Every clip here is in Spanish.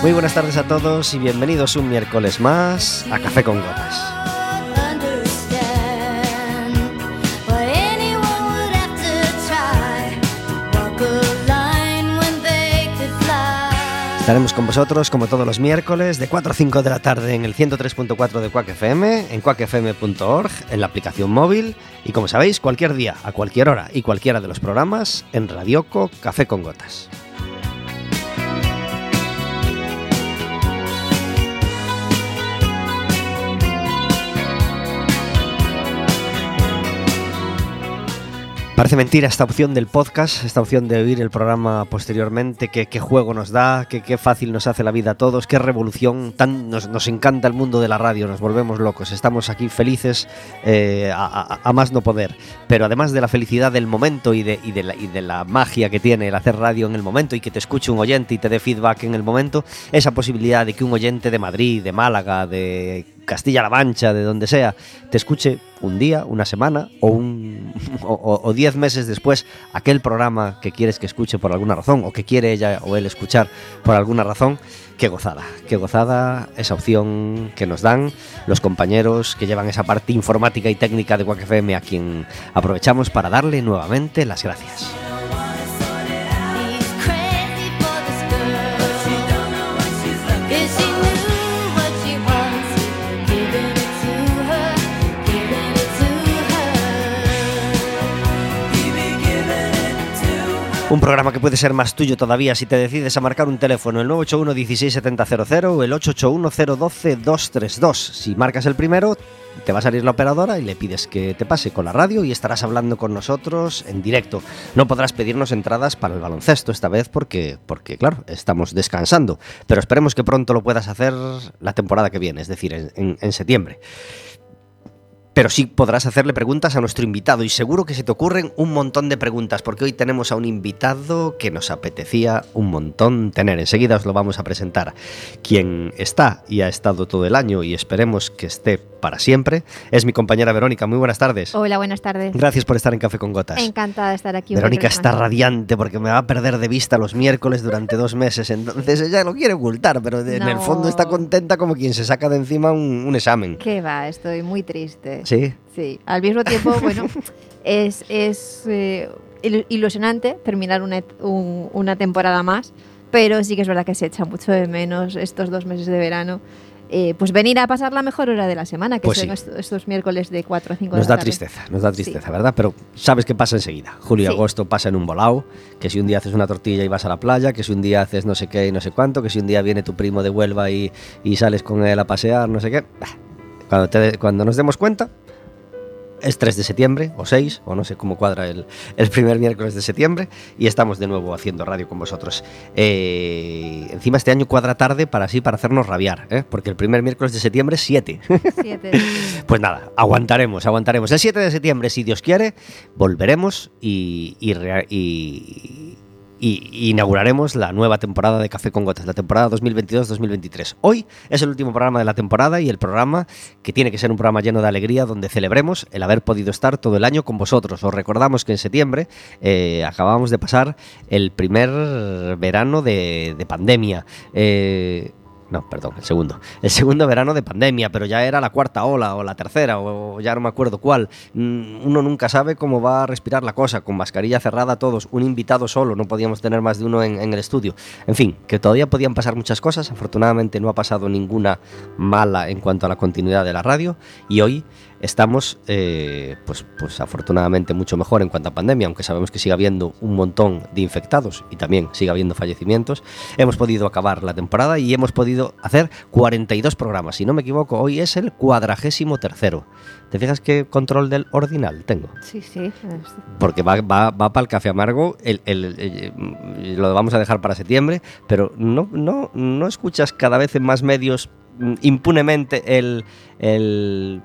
Muy buenas tardes a todos y bienvenidos un miércoles más a Café con Gotas. Estaremos con vosotros como todos los miércoles de 4 a 5 de la tarde en el 103.4 de Quack FM, en quackfm.org, en la aplicación móvil y como sabéis cualquier día, a cualquier hora y cualquiera de los programas en Radioco Café con Gotas. Parece mentira esta opción del podcast, esta opción de oír el programa posteriormente, qué juego nos da, qué, qué, fácil nos hace la vida a todos, qué revolución, tan, nos, encanta el mundo de la radio, nos volvemos locos, estamos aquí felices eh, a, a, a, más no poder, pero además de la felicidad del momento y de, y, de la, y de la magia que tiene el hacer radio en el momento y que te escuche un oyente y te dé feedback en el momento, esa posibilidad de que un oyente de Madrid, de Málaga, de Castilla-La Mancha, de donde sea, te escuche un día, una semana o, un, o, diez meses después aquel programa que quieres que escuche por alguna razón o que quiere ella o él escuchar por alguna razón, qué gozada, qué gozada esa opción que nos dan los compañeros que llevan esa parte informática y técnica de Quack FM a quien aprovechamos para darle nuevamente las gracias. Un programa que puede ser más tuyo todavía si te decides a marcar un teléfono, el 981 16700 o el 881 012 232. Si marcas el primero, te va a salir la operadora y le pides que te pase con la radio y estarás hablando con nosotros en directo. No podrás pedirnos entradas para el baloncesto esta vez porque, porque claro, estamos descansando. Pero esperemos que pronto lo puedas hacer la temporada que viene, es decir, en, en septiembre pero sí podrás hacerle preguntas a nuestro invitado y seguro que se te ocurren un montón de preguntas porque hoy tenemos a un invitado que nos apetecía un montón tener. Enseguida os lo vamos a presentar. Quien está y ha estado todo el año y esperemos que esté para siempre es mi compañera Verónica. Muy buenas tardes. Hola, buenas tardes. Gracias por estar en Café con Gotas. Encantada de estar aquí. Verónica está radiante porque me va a perder de vista los miércoles durante dos meses. Entonces ella lo quiere ocultar, pero no. en el fondo está contenta como quien se saca de encima un, un examen. ¿Qué va? Estoy muy triste. Sí. Sí, al mismo tiempo, bueno, es, es eh, ilusionante terminar una, un, una temporada más, pero sí que es verdad que se echa mucho de menos estos dos meses de verano. Eh, pues venir a pasar la mejor hora de la semana, que pues son sí. estos, estos, miércoles de 4 a 5 Nos de la da tarde. tristeza, nos da tristeza, sí. ¿verdad? Pero sabes que pasa enseguida. Julio y Sí. agosto pasa en un volado, que si un día haces una tortilla y vas a la playa, que si un día haces no sé qué y no sé cuánto, que si un día viene tu primo de Huelva y, y sales con él a pasear, no sé qué. Bah, Cuando, te- cuando nos demos cuenta, es 3 de septiembre o 6, o no sé cómo cuadra el, el primer miércoles de septiembre, y estamos de nuevo haciendo radio con vosotros. Eh, encima este año cuadra tarde para así, para hacernos rabiar, ¿eh? porque el primer miércoles de septiembre es 7. Siete, sí. Pues nada, aguantaremos, aguantaremos. El 7 de septiembre, si Dios quiere, volveremos y, y, y- y inauguraremos la nueva temporada de Café con Gotas, la temporada 2022-2023. Hoy es el último programa de la temporada y el programa que tiene que ser un programa lleno de alegría donde celebremos el haber podido estar todo el año con vosotros. Os recordamos que en septiembre eh, acabamos de pasar el primer verano de, de pandemia. Eh, no, perdón, el segundo. El segundo verano de pandemia, pero ya era la cuarta ola o la tercera, o ya no me acuerdo cuál. Mm, Uno nunca sabe cómo va a respirar la cosa, con mascarilla cerrada todos, un invitado solo, no podíamos tener más de uno en, en el estudio. En fin, que todavía podían pasar muchas cosas, afortunadamente no ha pasado ninguna mala en cuanto a la continuidad de la radio y hoy estamos, eh, pues, pues afortunadamente mucho mejor en cuanto a pandemia, aunque sabemos que sigue habiendo un montón de infectados y también sigue habiendo fallecimientos. Hemos podido acabar la temporada y hemos podido hacer 42 programas. Si no me equivoco, hoy es el cuadragésimo tercero. ¿Te fijas qué control del ordinal tengo? Sí, sí. Porque va, va, va para el café amargo, el, el- el- lo vamos a dejar para septiembre, pero no, no, no escuchas cada vez en más medios mm, impunemente el, el,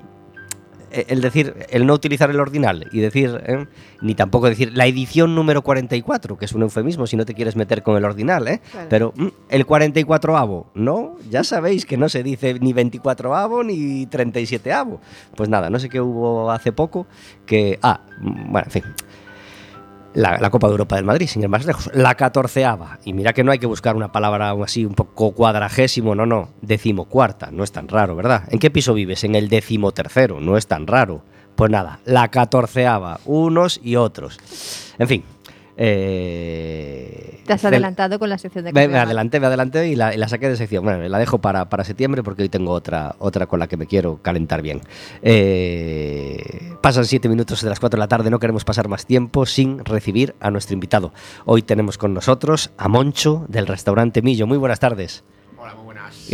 el decir, el no utilizar el ordinal y decir, ¿eh? ni tampoco decir la edición número 44, que es un eufemismo si no te quieres meter con el ordinal, ¿eh? Claro. pero mm, el 44avo, no, ya sabéis que no se dice ni 24avo ni 37avo. Pues nada, no sé qué hubo hace poco que... Ah, mm, bueno, en fin. La, Copa de Europa del Madrid, sin ir más lejos. La catorceava. Y mira que no hay que buscar una palabra así un poco cuadragésimo, no, no. Decimocuarta, no es tan raro, ¿verdad? ¿En qué piso vives? En el decimotercero, no es tan raro. Pues nada, la catorceava, unos y otros. En fin. Eh, Te has adelantado con la sección de me, me adelanté, me adelanté y la, y la saqué de sección. Bueno, la dejo para, para septiembre porque hoy tengo otra, otra con la que me quiero calentar bien. Eh, pasan siete minutos de las cuatro de la tarde, no queremos pasar más tiempo sin recibir a nuestro invitado. Hoy tenemos con nosotros a Moncho del restaurante Millo. Muy buenas tardes.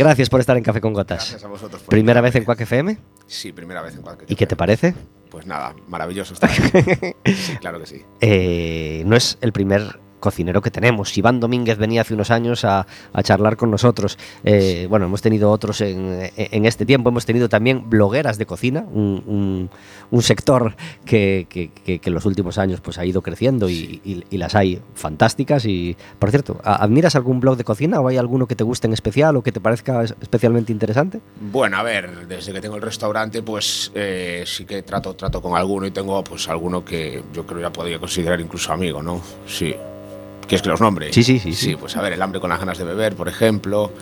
Gracias por estar en Café con Gotas. Gracias a vosotros. por Primera vez en. Quack FM. Sí, primera vez en Quack ¿Y qué te parece? Pues nada, maravilloso estar aquí. Sí, claro que sí. Eh, no es el primer cocinero que tenemos. Iván Domínguez venía hace unos años a, a charlar con nosotros. Eh, bueno, hemos tenido otros en, en este tiempo. Hemos tenido también blogueras de cocina, un, un- un sector que, que- que- que en los últimos años pues, ha ido creciendo y, y- y las hay fantásticas. Y, por cierto, ¿a- ¿admiras algún blog de cocina o hay alguno que te guste en especial o que te parezca es- especialmente interesante? Bueno, a ver, desde que tengo el restaurante, pues eh, sí que trato, trato con alguno y tengo pues alguno que yo creo ya podría considerar incluso amigo, ¿no? Sí. ¿Quieres que los nombre? Sí, sí, sí, sí. Pues a ver, El hambre con las ganas de beber, por ejemplo.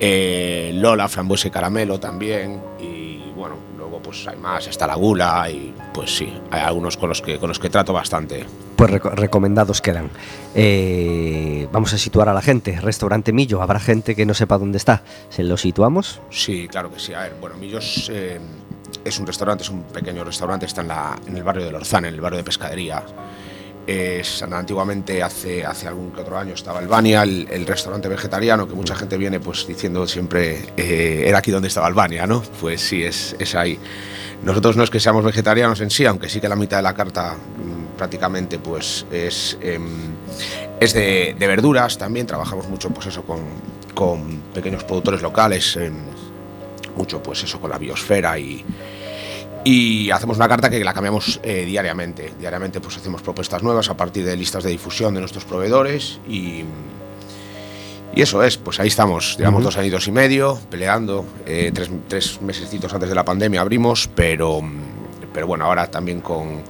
eh, Lola, frambuesa y caramelo también. Y bueno, luego pues hay más, está la gula y pues sí, hay algunos con los que, con los que trato bastante. Pues reco- recomendados quedan. Eh, vamos a situar a la gente. Restaurante Millo. Habrá gente que no sepa dónde está. ¿Se lo situamos? Sí, claro que sí. A ver, bueno, Millos eh, es un restaurante, es un pequeño restaurante, está en, la, en el barrio de Lorzán, en el barrio de Pescadería. Es, antiguamente, hace, hace algún que otro año, estaba Albania, el, el restaurante vegetariano, que mucha gente viene pues diciendo siempre, eh, era aquí donde estaba Albania, ¿no? Pues sí, es, es ahí. Nosotros no es que seamos vegetarianos en sí, aunque sí que la mitad de la carta mm, prácticamente pues es, em, es de, de verduras también, trabajamos mucho pues eso con, con pequeños productores locales, em, mucho pues eso con la biosfera y, y hacemos una carta que la cambiamos eh, diariamente. Diariamente pues hacemos propuestas nuevas a partir de listas de difusión de nuestros proveedores y, y eso es, pues ahí estamos, llevamos dos añitos y medio peleando, eh, tres, tres mesecitos antes de la pandemia abrimos, pero, pero bueno, ahora también con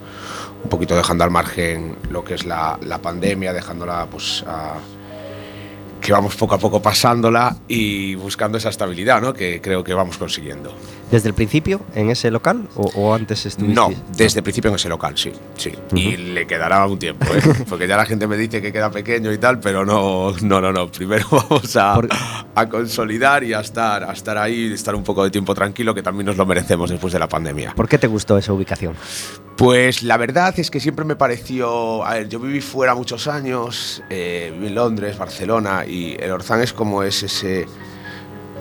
un poquito dejando al margen lo que es la, la pandemia, dejándola pues a, que vamos poco a poco pasándola y buscando esa estabilidad, ¿no? Que creo que vamos consiguiendo. ¿Desde el principio en ese local o, o antes estuviste? No, desde el principio en ese local, sí, sí. Y le quedará un tiempo, ¿eh? porque ya la gente me dice que queda pequeño y tal, pero no, no, no, no. Primero vamos a, Por- a consolidar y a estar, a estar ahí, estar un poco de tiempo tranquilo, que también nos lo merecemos después de la pandemia. ¿Por qué te gustó esa ubicación? Pues la verdad es que siempre me pareció. A ver, yo viví fuera muchos años, eh, viví en Londres, Barcelona, y el Orzán es como es ese.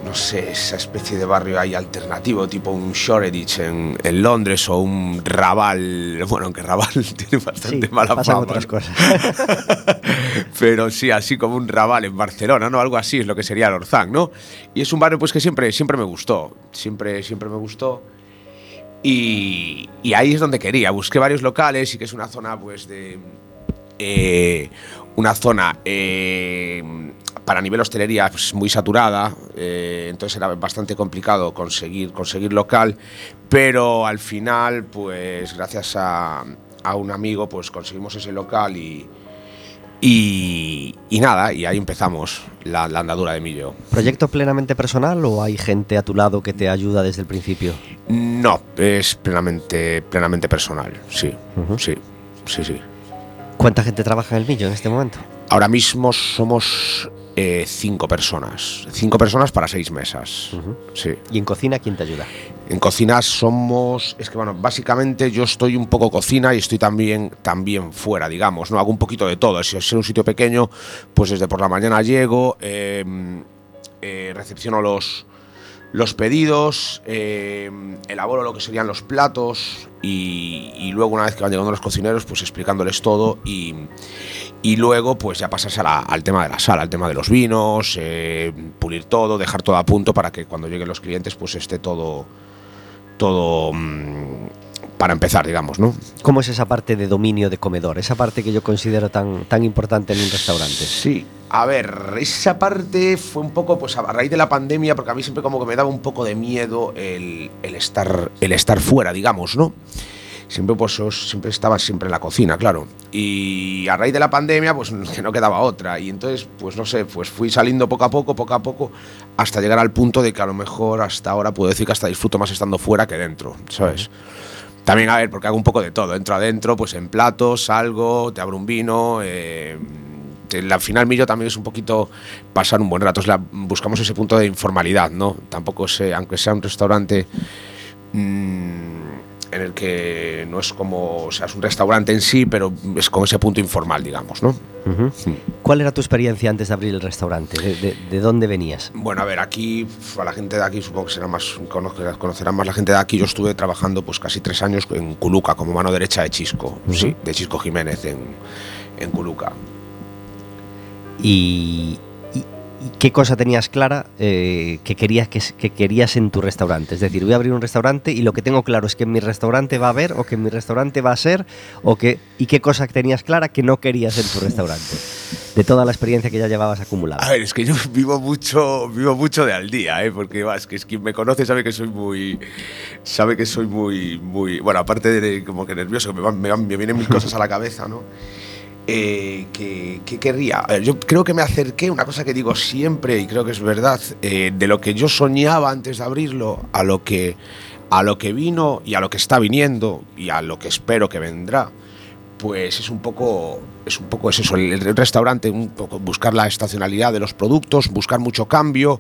No sé, esa especie de barrio ahí alternativo, tipo un Shoreditch en, en Londres o un Raval. Bueno, aunque Raval tiene bastante mala pasan fama. otras cosas. Pero sí, así como un Raval en Barcelona, ¿no? Algo así es lo que sería el Orzán, ¿no? Y es un barrio pues que siempre, siempre me gustó, siempre, siempre me gustó. Y, y ahí es donde quería. Busqué varios locales y que es una zona pues de... eh, una zona eh, para nivel hostelería pues, muy saturada, eh, entonces era bastante complicado conseguir, conseguir local, pero al final, pues gracias a, a un amigo, pues conseguimos ese local y, y, y nada, y ahí empezamos la, la andadura de Millo. ¿Proyecto plenamente personal o hay gente a tu lado que te ayuda desde el principio? No, es plenamente, plenamente personal, sí, Ujú. sí, sí, sí. ¿Cuánta gente trabaja en el Millo en este momento? Ahora mismo somos eh, cinco personas, cinco personas para seis mesas, sí. ¿Y en cocina quién te ayuda? En cocina somos, es que bueno, básicamente yo estoy un poco cocina y estoy también, también fuera, digamos, ¿no? Hago un poquito de todo. Si es un sitio pequeño, pues desde por la mañana llego, eh, eh, recepciono los, los pedidos, eh, elaboro lo que serían los platos y, y luego una vez que van llegando los cocineros, pues explicándoles todo y, y luego pues ya la- al tema de la sala, al tema de los vinos, eh, pulir todo, dejar todo a punto para que cuando lleguen los clientes pues esté todo todo mm, para empezar, digamos, ¿no? ¿Cómo es esa parte de dominio de comedor? Esa parte que yo considero tan, tan importante en un restaurante. Sí. A ver, esa parte fue un poco, pues a raíz de la pandemia, porque a mí siempre como que me daba un poco de miedo el, el estar, el estar fuera, digamos, ¿no? siempre pues siempre estaba siempre en la cocina, claro. Y a raíz de la pandemia, pues que no quedaba otra. Y entonces, pues no sé, pues fui saliendo poco a poco, poco a poco, hasta llegar al punto de que a lo mejor hasta ahora puedo decir que hasta disfruto más estando fuera que dentro, ¿sabes? También, a ver, porque hago un poco de todo. Entro adentro, pues en platos, salgo, te abro un vino. Eh, al final mío también es un poquito pasar un buen rato. buscamos ese punto de informalidad, ¿no? Tampoco sé, aunque sea un restaurante mm, en el que no es como, o sea, es un restaurante en sí, pero es con ese punto informal, digamos, ¿no? ¿Cuál era tu experiencia antes de abrir el restaurante? ¿De, dónde venías? Bueno, a ver, aquí, a la gente de aquí, supongo que será más, conocerán más la gente de aquí. Yo estuve trabajando pues casi tres años en Culuca, como mano derecha de Chisco, sí, de Chisco Jiménez en, en Culuca. Y, qué cosa tenías clara eh, que, querías, que, querías en tu restaurante. Es decir, voy a abrir un restaurante y lo que tengo claro es que en mi restaurante va a haber o que en mi restaurante va a ser o que, y qué cosa tenías clara que no querías en tu restaurante. De toda la experiencia que ya llevabas acumulada. A ver, es que yo vivo mucho, vivo mucho de al día, ¿eh? porque es que es quien me conoce sabe que soy muy, sabe que soy muy, muy, bueno, aparte de como que nervioso, me, me, me vienen mil cosas a la cabeza, ¿no? Eh, que, querría. yo creo que me acerqué, una cosa que digo siempre y creo que es verdad, eh, de lo que yo soñaba antes de abrirlo a lo que a lo que vino y a lo que está viniendo y a lo que espero que vendrá pues es un poco es un poco eso el, restaurante un poco buscar la estacionalidad de los productos buscar mucho cambio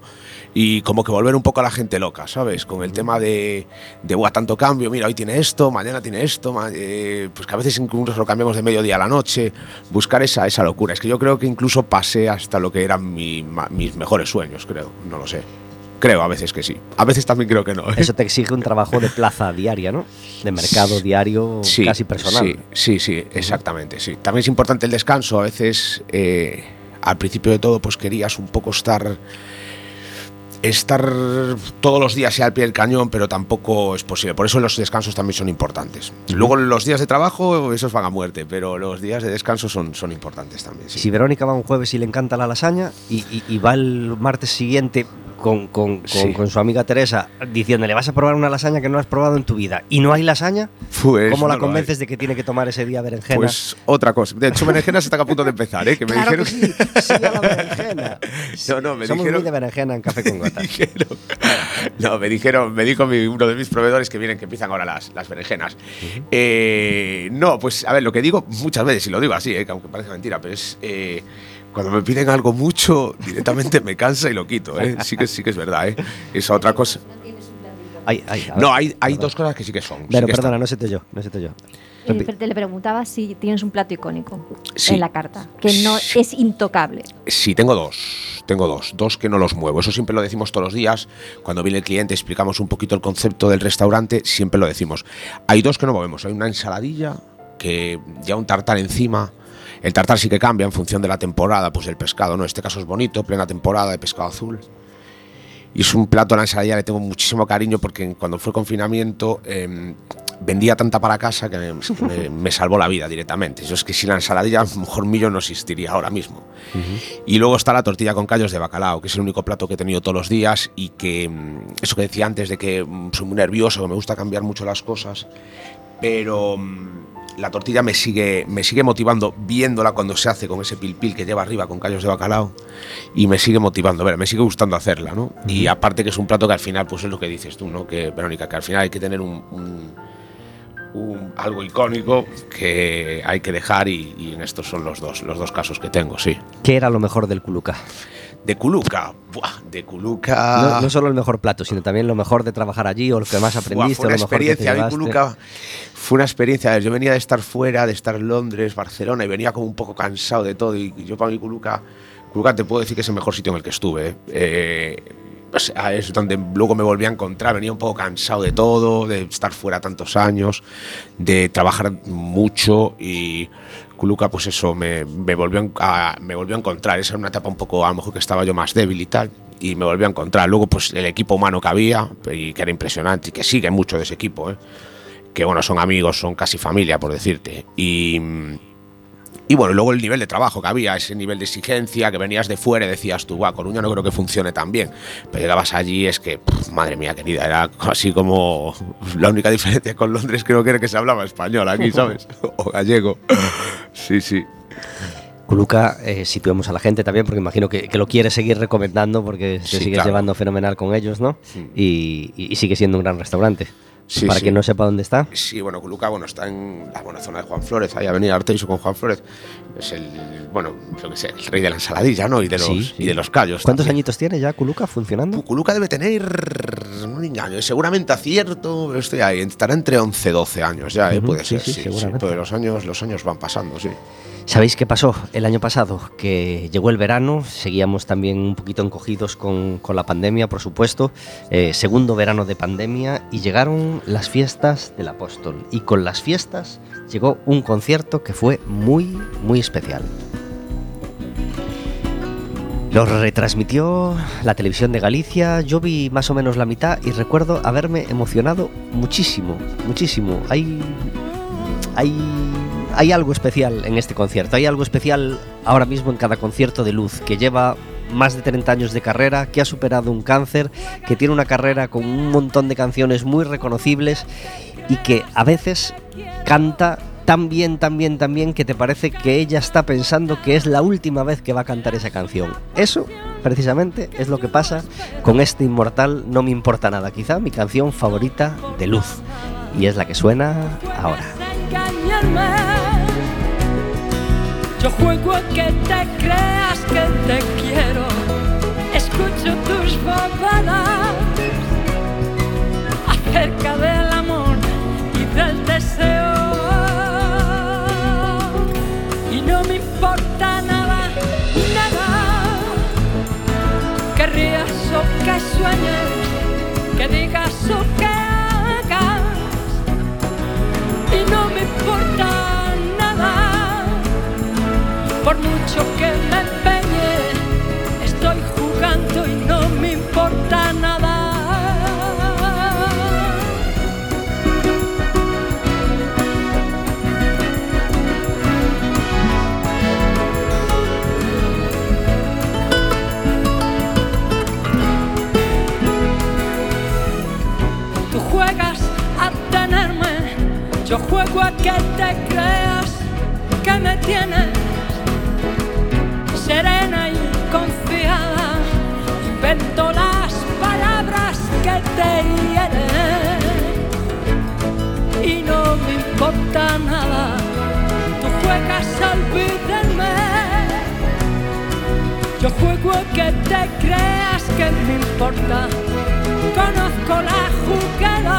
y como que volver un poco a la gente loca sabes con el tema de de tanto cambio mira hoy tiene esto mañana tiene esto eh, pues que a veces incluso lo cambiamos de mediodía a la noche buscar esa esa locura es que yo creo que incluso pasé hasta lo que eran mis mejores sueños creo no lo sé Creo a veces que sí. A veces también creo que no. ¿eh? Eso te exige un trabajo de plaza diaria, ¿no? De mercado diario casi personal. Sí, sí, sí, exactamente. Sí. También es importante el descanso. A veces, eh, al principio de todo, pues querías un poco estar estar todos los días al pie del cañón, pero tampoco es posible. Por eso los descansos también son importantes. Luego los días de trabajo, esos van a muerte, pero los días de descanso son, son importantes también. Si Verónica va un jueves y le encanta la lasaña y va el martes siguiente con, con, con, su amiga Teresa diciéndole vas a probar una lasaña que no has probado en tu vida y no hay lasaña, pues ¿cómo la convences de que tiene que tomar ese día berenjena? Pues otra cosa. De hecho, berenjena se está a punto de empezar, ¿eh? Que me dijeron... que sí, sí, a la berenjena. No, no, me Somos dijeron... muy de berenjena en Café con Gotas. no, me dijeron, me dijo uno de mis proveedores que vienen, que empiezan ahora las, las berenjenas. eh, no, pues a ver, lo que digo muchas veces, y lo digo así, ¿eh? aunque parece mentira, pero es... Eh, cuando me piden algo mucho, directamente me cansa y lo quito, ¿eh? Sí que, sí que es verdad, ¿eh? Esa otra cosa. no, hay, hay dos cosas que sí que son. Pero perdona, no sé yo, no sé yo. Eh, te le preguntaba si tienes un plato icónico en la carta, que no es intocable. Sí, tengo dos, tengo dos, dos que no los muevo. Eso siempre lo decimos todos los días. Cuando viene el cliente, explicamos un poquito el concepto del restaurante, siempre lo decimos. Hay dos que no movemos. Hay una ensaladilla que ya un tartar encima, el tartar sí que cambia en función de la temporada, pues el pescado, ¿no? Este caso es bonito, plena temporada de pescado azul. Y es un plato a la ensalada, le tengo muchísimo cariño porque cuando fue confinamiento em, vendía tanta para casa que me, salvó la vida directamente. Yo es que sin la ensaladilla, a lo mejor mío no existiría ahora mismo. Y luego está la tortilla con callos de bacalao, que es el único plato que he tenido todos los días y que, em, eso que decía antes de que em, soy muy nervioso, que me gusta cambiar mucho las cosas, pero la tortilla me sigue, me sigue motivando viéndola cuando se hace con ese pilpil que lleva arriba con callos de bacalao y me sigue motivando, ver, me sigue gustando hacerla, ¿no? Y aparte que es un plato que al final, pues es lo que dices tú, ¿no? Que, Verónica, que al final hay que tener un, algo icónico que hay que dejar y, en estos son los dos, los dos casos que tengo, sí. ¿Qué era lo mejor del Culuca? De Culuca, Buah, de Culuca. No, solo el mejor plato, sino también lo mejor de trabajar allí o lo que más aprendiste. fue una experiencia, Culuca fue una experiencia. Yo venía de estar fuera, de estar en Londres, Barcelona y venía como un poco cansado de todo. Y yo para mí Culuca, Culuca te puedo decir que es el mejor sitio en el que estuve. ¿eh? Es donde luego me volví a encontrar, venía un poco cansado de todo, de estar fuera tantos años, de trabajar mucho y Culuca, pues eso, me, volvió a, me volvió a encontrar. Esa era una etapa un poco, a lo mejor que estaba yo más débil y tal, y me volvió a encontrar. Luego, pues el equipo humano que había, y que era impresionante, y que sigue mucho de ese equipo, ¿eh? que bueno, son amigos, son casi familia, por decirte. Y, Y bueno, luego el nivel de trabajo que había, ese nivel de exigencia, que venías de fuera y decías tú, va, Coruña no creo que funcione tan bien. Pero llegabas allí, es que, madre mía querida, era así como la única diferencia con Londres creo que era que se hablaba español aquí, ¿sabes? o gallego. Sí, sí. Culuca, eh, situemos a la gente también, porque imagino que, lo quiere seguir recomendando porque se sigue llevando fenomenal con ellos, ¿no? y, sigue siendo un gran restaurante para quien no sepa dónde está. Sí, bueno, Culuca bueno, está en la buena zona de Juan Flores, ahí Avenida Arteiso con Juan Flores. Es el, bueno, yo que sé, el rey de la ensaladilla, ¿no? Y de los, Y de los callos. ¿Cuántos añitos tiene ya Culuca funcionando? Culuca debe tener un engaño, seguramente acierto, estoy ahí, estará entre 11 y 12 años ya, eh, puede ser, sí, sí, pero los años, los años van pasando, sí. ¿Sabéis qué pasó el año pasado? Que llegó el verano, seguíamos también un poquito encogidos con, la pandemia, por supuesto, eh, segundo verano de pandemia y llegaron las fiestas del apóstol. Y con las fiestas llegó un concierto que fue muy, muy especial. Lo retransmitió la televisión de Galicia, yo vi más o menos la mitad y recuerdo haberme emocionado muchísimo, muchísimo. Hay, hay hay algo especial en este concierto, hay algo especial ahora mismo en cada concierto de Luz, que lleva más de 30 años de carrera, que ha superado un cáncer, que tiene una carrera con un montón de canciones muy reconocibles y que a veces canta tan bien, tan bien, tan bien que te parece que ella está pensando que es la última vez que va a cantar esa canción. Eso, precisamente, es lo que pasa con este inmortal No me importa nada, quizá mi canción favorita de Luz. Y es la que suena ahora. Yo juego que te creas que te quiero, escucho tus bobadas acerca del amor y del deseo. Y no me importa nada, nada, que rías o que sueñes, que digas o que por mucho que me empeñe, estoy jugando y no me importa nada. Tú juegas a tenerme, yo juego a que te creas que me tienes serena y confiada, invento las palabras que te hieren y no me importa nada. Tú juegas a olvidarme, yo juego a que te creas que me importa. Conozco la jugada,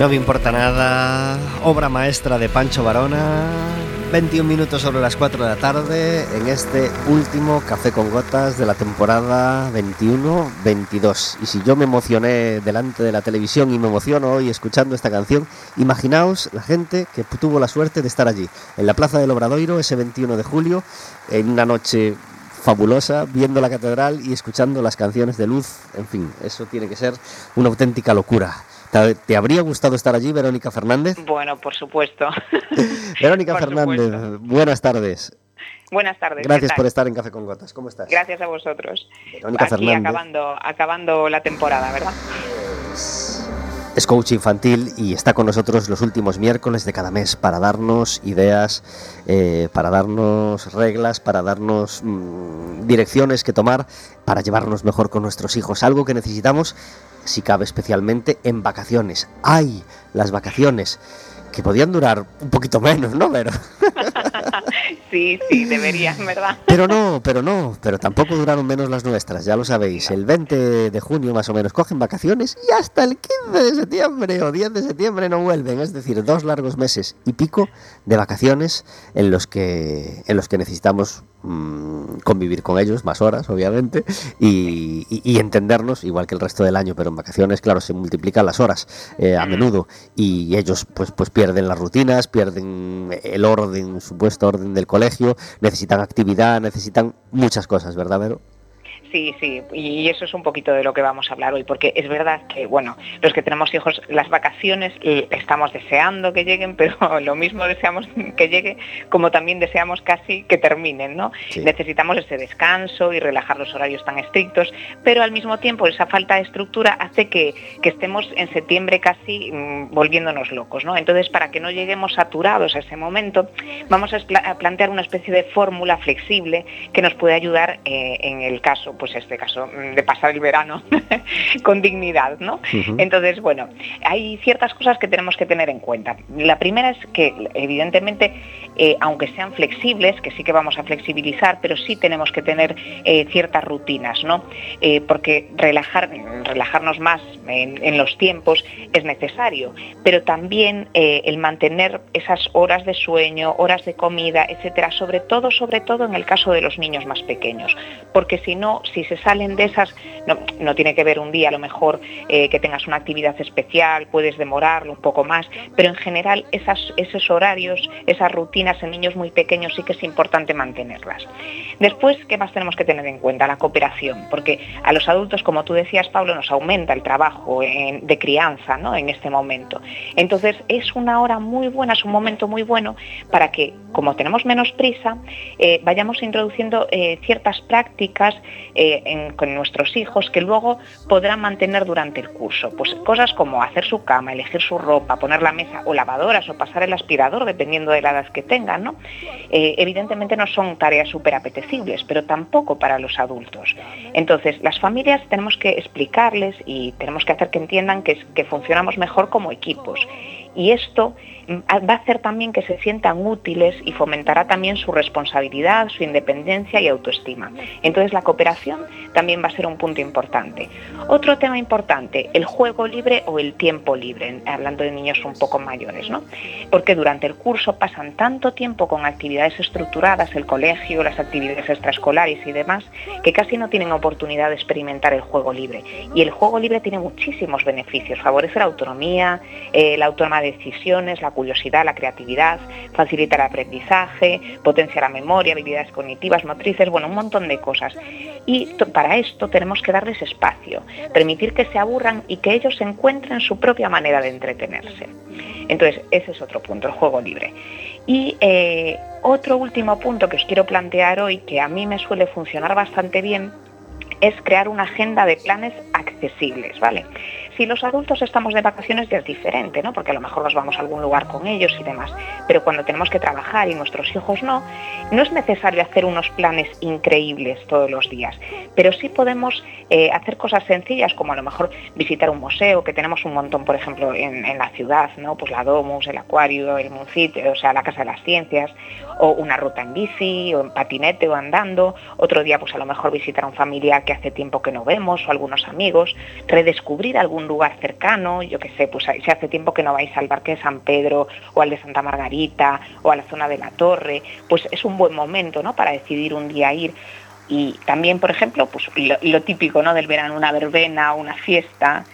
No me importa nada. Obra maestra de Pancho Varona. 21 minutos sobre las 4 de la tarde en este último Café con Gotas de la temporada 21-22. Y si yo me emocioné delante de la televisión y me emociono hoy escuchando esta canción, imaginaos la gente que tuvo la suerte de estar allí, en la Plaza del Obradoiro, ese 21 de julio, en una noche fabulosa, viendo la catedral y escuchando las canciones de luz. En fin, eso tiene que ser una auténtica locura. ¿Te, te habría gustado estar allí, Verónica Fernández? Bueno, por supuesto. Verónica Por Fernández, supuesto. buenas tardes. Buenas tardes. ¿qué Gracias por estar en Café con Gotas. ¿Cómo estás? Gracias a vosotros. Verónica Aquí Fernández. acabando, acabando la temporada, ¿verdad? Es coach infantil y está con nosotros los últimos miércoles de cada mes para darnos ideas, eh, para darnos reglas, para darnos mm, direcciones que tomar para llevarnos mejor con nuestros hijos. Algo que necesitamos, si cabe especialmente, en vacaciones. ¡Ay! Las vacaciones, que podían durar un poquito menos, ¿no? Pero, Sí, sí, deberían, ¿verdad? pero no, pero no, pero tampoco duraron menos las nuestras, ya lo sabéis. El 20 de junio más o menos cogen vacaciones y hasta el 15 de septiembre o 10 de septiembre no vuelven, es decir, dos largos meses y pico de vacaciones en los que, en los que necesitamos mm, convivir con ellos, más horas, obviamente, y, y- y entendernos, igual que el resto del año, pero en vacaciones, claro, se multiplican las horas eh, a menudo y ellos pues, pues pierden las rutinas, pierden el orden, supuesto orden del colegio, necesitan actividad, necesitan muchas cosas, ¿verdad, Vero? Sí, sí, y eso es un poquito de lo que vamos a hablar hoy, porque es verdad que, bueno, los que tenemos hijos, las vacaciones eh, estamos deseando que lleguen, pero lo mismo deseamos que llegue como también deseamos casi que terminen, ¿no? Sí. Necesitamos ese descanso y relajar los horarios tan estrictos, pero al mismo tiempo esa falta de estructura hace que, que estemos en septiembre casi mm, volviéndonos locos, ¿no? Entonces, para que no lleguemos saturados a ese momento, vamos a plantear una especie de fórmula flexible que nos puede ayudar eh, en el caso, pues este caso, mm, de pasar el verano con dignidad, ¿no? Entonces, bueno, hay ciertas cosas que tenemos que tener en cuenta. La primera es que, evidentemente, eh, aunque sean flexibles, que sí que vamos a flexibilizar, pero sí tenemos que tener eh, ciertas rutinas, ¿no? Eh, porque relajar, relajarnos más en, en los tiempos es necesario, pero también el mantener esas horas de sueño, horas de comida, etcétera, sobre todo, sobre todo en el caso de los niños más pequeños, porque si no, si se salen de esas, no, no tiene que ver un día a lo mejor eh, que tengas una actividad especial, puedes demorarlo un poco más, pero en general esos horarios, esas rutinas en niños muy pequeños sí que es importante mantenerlas. Después, ¿qué más tenemos que tener en cuenta? La cooperación, porque a los adultos, como tú decías, Pablo, nos aumenta el trabajo de crianza ¿no? en este momento. Entonces, es una hora muy buena, es un momento muy bueno para que, como tenemos menos prisa, eh, vayamos introduciendo eh, ciertas prácticas eh, con nuestros hijos que luego podrán mantener durante el curso. Pues cosas como hacer su cama, elegir su ropa, poner la mesa o lavadoras o pasar el aspirador, dependiendo de la edad que tengan. ¿no? Eh, evidentemente no son tareas súper apetecibles, pero tampoco para los adultos. Entonces, las familias tenemos que explicarles y tenemos que hacer que entiendan que, que funcionamos mejor como equipos. Y esto mm, va a hacer también que se sientan útiles y fomentará también su responsabilidad, su independencia y autoestima. Entonces la cooperación también va a ser un punto importante. Otro tema importante, el juego libre o el tiempo libre, hablando de niños un poco mayores, ¿no? Porque durante el curso pasan tanto tiempo con actividades estructuradas, el colegio, las actividades extraescolares y demás, que casi no tienen oportunidad de experimentar el juego libre. Y el juego libre tiene muchísimos beneficios, favorece la autonomía, eh, la decisiones, la curiosidad, la creatividad, facilita el aprendizaje, potencia la memoria, habilidades cognitivas, motrices, bueno, un montón de cosas. Y para esto tenemos que darles espacio, permitir que se aburran y que ellos encuentren su propia manera de entretenerse. Entonces, ese es otro punto, el juego libre. Y eh, otro último punto que os quiero plantear hoy, que a mí me suele funcionar bastante bien, es crear una agenda de planes accesibles, ¿vale? Si los adultos estamos de vacaciones ya es diferente, ¿no? Porque a lo mejor nos vamos a algún lugar con ellos y demás. Pero cuando tenemos que trabajar y nuestros hijos no, no es necesario hacer unos planes increíbles todos los días. Pero sí podemos eh, hacer cosas sencillas, como a lo mejor visitar un museo, que tenemos un montón, por ejemplo, en, la ciudad, ¿no? Pues la Domus, el Acuario, el Muncit, o sea, la Casa de las Ciencias, o una ruta en bici, o en patinete, o andando. Otro día, pues a lo mejor visitar a un familiar que hace tiempo que no vemos, o algunos amigos. Redescubrir algún lugar cercano, yo qué sé, pues si hace tiempo que no vais al Parque de San Pedro o al de Santa Margarita o a la zona de la Torre, pues es un buen momento, ¿no? Para decidir un día ir. Y también, por ejemplo, pues lo, típico, ¿no? Del verano, una verbena, una fiesta.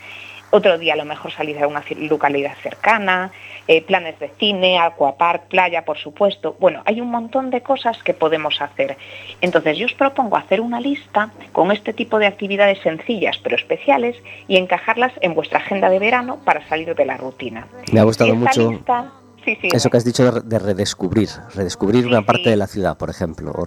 Otro día a lo mejor salir a una localidad cercana, eh, planes de cine, aquapark, playa, por supuesto. Bueno, hay un montón de cosas que podemos hacer. Entonces yo os propongo hacer una lista con este tipo de actividades sencillas pero especiales y encajarlas en vuestra agenda de verano para salir de la rutina. Me ha gustado mucho eso que has dicho de, redescubrir, redescubrir una parte de la ciudad, por ejemplo. O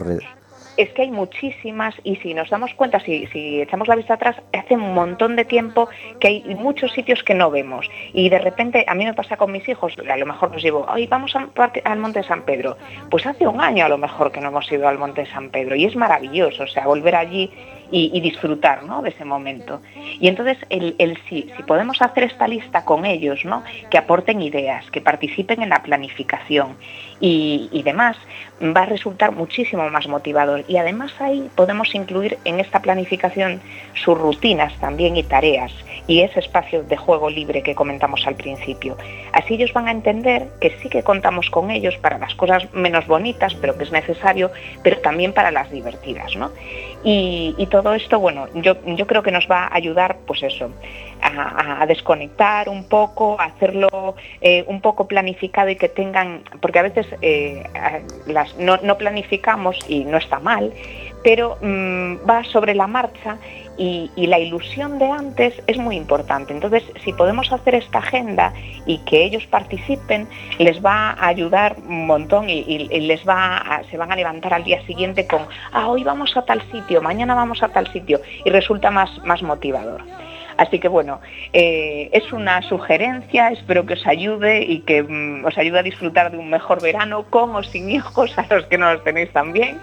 es que hay muchísimas y si nos damos cuenta, si, echamos la vista atrás, hace un montón de tiempo que hay muchos sitios que no vemos y de repente a mí me pasa con mis hijos, a lo mejor nos llevo, hoy vamos al Monte San Pedro, pues hace un año a lo mejor que no hemos ido al Monte San Pedro y es maravilloso, o sea, volver allí y, disfrutar ¿no? de ese momento. Y entonces el, el si, si, podemos hacer esta lista con ellos, ¿no? que aporten ideas, que participen en la planificación y, y demás, va a resultar muchísimo más motivador. Y además ahí podemos incluir en esta planificación sus rutinas también y tareas y ese espacio de juego libre que comentamos al principio. Así ellos van a entender que sí que contamos con ellos para las cosas menos bonitas, pero que es necesario, pero también para las divertidas. ¿no? Y, todo esto, bueno, yo, yo creo que nos va a ayudar, pues eso, a, desconectar un poco, a hacerlo eh, un poco planificado y que tengan, porque a veces eh, no, planificamos y no está mal, pero mm, va sobre la marcha y, la ilusión de antes es muy importante. Entonces, si podemos hacer esta agenda y que ellos participen, les va a ayudar un montón y, les va se van a levantar al día siguiente con, ah, hoy vamos a tal sitio, mañana vamos a tal sitio y resulta más, más motivador. Así que bueno, eh, es una sugerencia, espero que os ayude y que mm, os ayude a disfrutar de un mejor verano con o sin hijos, a los que no los tenéis también.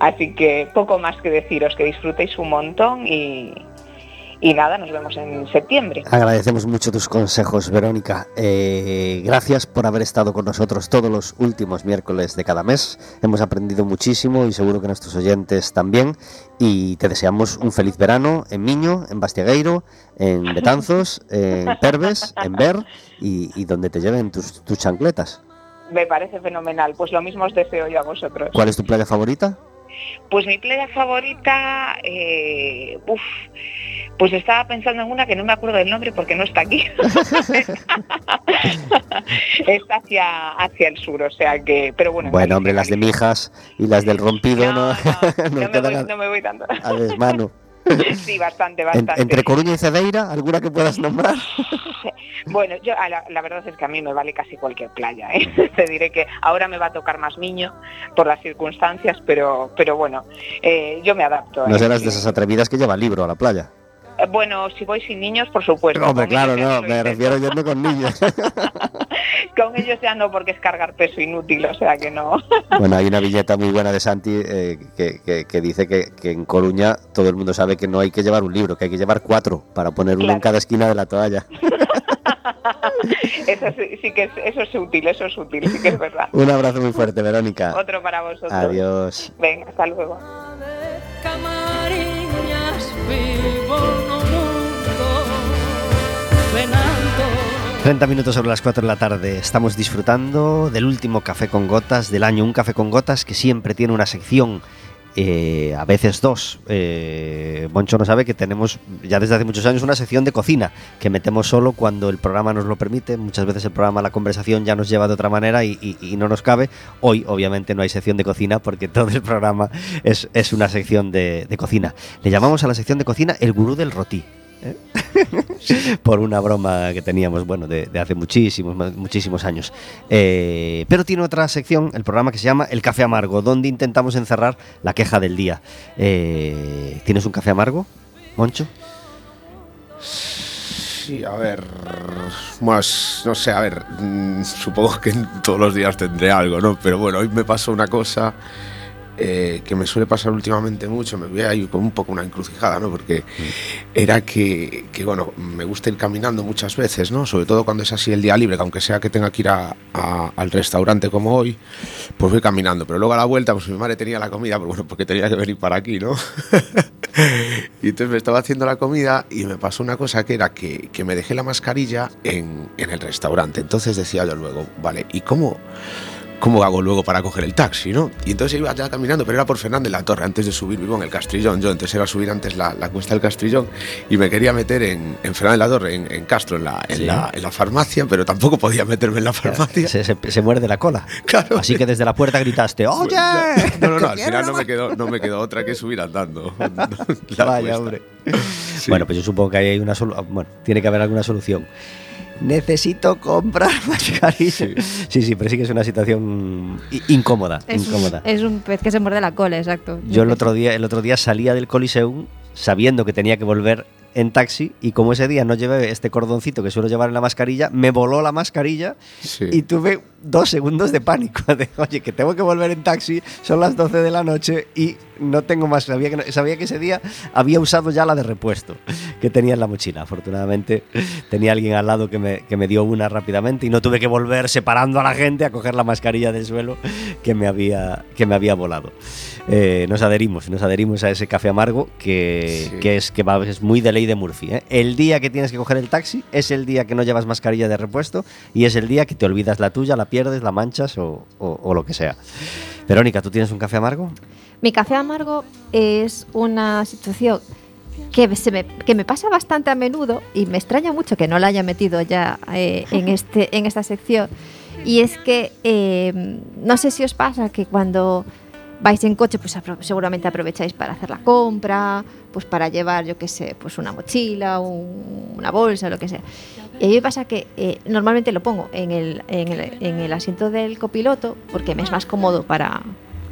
Así que poco más que deciros, que disfrutéis un montón y, y nada, nos vemos en septiembre. Agradecemos mucho tus consejos, Verónica. Eh, gracias por haber estado con nosotros todos los últimos miércoles de cada mes. Hemos aprendido muchísimo y seguro que nuestros oyentes también. Y te deseamos un feliz verano en Miño, en Bastiagueiro, en Betanzos, en Perves, en Ver y, donde te lleven tus, tus chancletas. Me parece fenomenal. Pues lo mismo os deseo yo a vosotros. ¿Cuál es tu playa favorita? Pues mi playa favorita, eh, pues estaba pensando en una que no me acuerdo del nombre porque no está aquí. está hacia, hacia el sur, o sea que, pero bueno. Bueno, hombre, las de Mijas y las del Rompido no, no, no, me, voy, no me voy tanto. A desmano. Sí, bastante, bastante. ¿Entre Coruña y Cedeira, alguna que puedas nombrar? Bueno, yo la, verdad es que a mí me vale casi cualquier playa. ¿eh? Te diré que ahora me va a tocar más niño por las circunstancias, pero, pero bueno, eh, yo me adapto. No serás de esas atrevidas que lleva libro a la playa. Eh, bueno, si voy sin niños, por supuesto. Hombre, claro, no, me refiero yendo con niños. con ellos ya no, porque es cargar peso inútil, o sea que no. bueno, hay una billeta muy buena de Santi eh, que, dice que, en Coruña todo el mundo sabe que no hay que llevar un libro, que hay que llevar cuatro para poner uno en cada esquina de la toalla. eso sí, que es, eso es útil, eso es útil, sí que es verdad. Un abrazo muy fuerte, Verónica. Otro para vosotros. Adiós. Venga, hasta luego. 30 minutos sobre las 4 de la tarde. Estamos disfrutando del último café con gotas del año. Un café con gotas que siempre tiene una sección, eh, a veces dos. Eh, Moncho no sabe que tenemos ya desde hace muchos años una sección de cocina que metemos solo cuando el programa nos lo permite. Muchas veces el programa, la conversación ya nos lleva de otra manera y, no nos cabe. Hoy, obviamente, no hay sección de cocina porque todo el programa es, una sección de, de cocina. Le llamamos a la sección de cocina el gurú del rotí. por una broma que teníamos, bueno, de, hace muchísimos, muchísimos años. Eh, pero tiene otra sección, el programa que se llama El Café Amargo, donde intentamos encerrar la queja del día. Eh, ¿Tienes un café amargo, Moncho? Sí, a ver, más, no sé, a ver, mm, supongo que todos los días tendré algo, ¿no? Pero bueno, hoy me pasó una cosa eh, que me suele pasar últimamente mucho, me voy a ir con un poco una encrucijada, ¿no? Porque era que, que, bueno, me gusta ir caminando muchas veces, ¿no? Sobre todo cuando es así el día libre, que aunque sea que tenga que ir a, al restaurante como hoy, pues voy caminando. Pero luego a la vuelta, pues mi madre tenía la comida, pues bueno, porque tenía que venir para aquí, ¿no? Y entonces me estaba haciendo la comida y me pasó una cosa que era que, que me dejé la mascarilla en, en el restaurante. Entonces decía yo luego, vale, ¿y cómo? ¿Cómo hago luego para coger el taxi, no? Y entonces iba ya caminando, pero era por Fernández la Torre, antes de subir, vivo en el Castrillón, yo, entonces era subir antes la, la cuesta del Castrillón y me quería meter en, en Fernández la Torre, en, en Castro, en la, en, Sí. la, en la farmacia, pero tampoco podía meterme en la farmacia. Se, se- se muerde la cola. Claro. Así que desde la puerta gritaste, ¡Oye! No, no, no, al final no me quedó, no me quedó otra que subir andando. Vaya, cuesta. hombre. Sí. Bueno, pues yo supongo que hay una solución. Bueno, tiene que haber alguna solución. Necesito comprar mascarilla. Sí, sí, pero sí que es una situación incómoda. Es un, incómoda. es un pez que se muerde la cola, exacto. Yo el otro día, el otro día salía del Coliseum sabiendo que tenía que volver en taxi y como ese día no llevé este cordoncito que suelo llevar en la mascarilla, me voló la mascarilla Sí. y tuve dos segundos de pánico. De, oye, que tengo que volver en taxi, son las 12 de la noche y no tengo más. Sabía que, no- sabía que ese día había usado ya la de repuesto que tenía en la mochila. Afortunadamente tenía alguien al lado que me, que me dio una rápidamente y no tuve que volver separando a la gente a coger la mascarilla del suelo que me había, que me había volado. Eh, nos adherimos, nos adherimos a ese café amargo que, Sí. que es, que va- es muy de ley de Murphy. ¿eh? El día que tienes que coger el taxi es el día que no llevas mascarilla de repuesto y es el día que te olvidas la tuya, la pierdes, la manchas o, o- o lo que sea. Verónica, ¿tú tienes un café amargo? Mi café amargo es una situación que, se me, que me pasa bastante a menudo y me extraña mucho que no la haya metido ya eh, en, este, en esta sección. Y es que eh, no sé si os pasa que cuando vais en coche, pues apro- seguramente aprovecháis para hacer la compra, pues para llevar, yo qué sé, pues una mochila, un- una bolsa, lo que sea. Y a mí me pasa que eh, normalmente lo pongo en el, en, el, en el asiento del copiloto porque me es más cómodo para,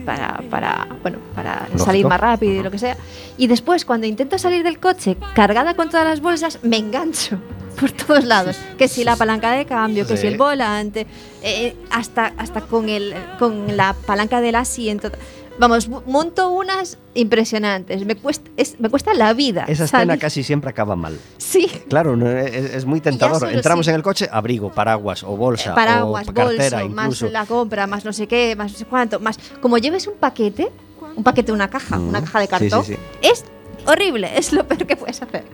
para, para, bueno, para Lógico. salir más rápido y lo que sea. Y después, cuando intento salir del coche cargada con todas las bolsas, me engancho por todos lados. Que si la palanca de cambio, que Sí. si el volante, eh, hasta, hasta con, el, con la palanca del asiento. Vamos, monto unas impresionantes. Me cuesta, es- me cuesta la vida. Esa escena casi siempre acaba mal. Sí. Claro, no, es, es muy tentador. Entramos sí. en el coche, abrigo, paraguas o bolsa paraguas, o cartera bolso, incluso. más la compra, más no sé qué, más no sé cuánto, más como lleves un paquete, un paquete, una caja, Mm, una caja de cartón, sí, sí. es horrible, es lo peor que puedes hacer.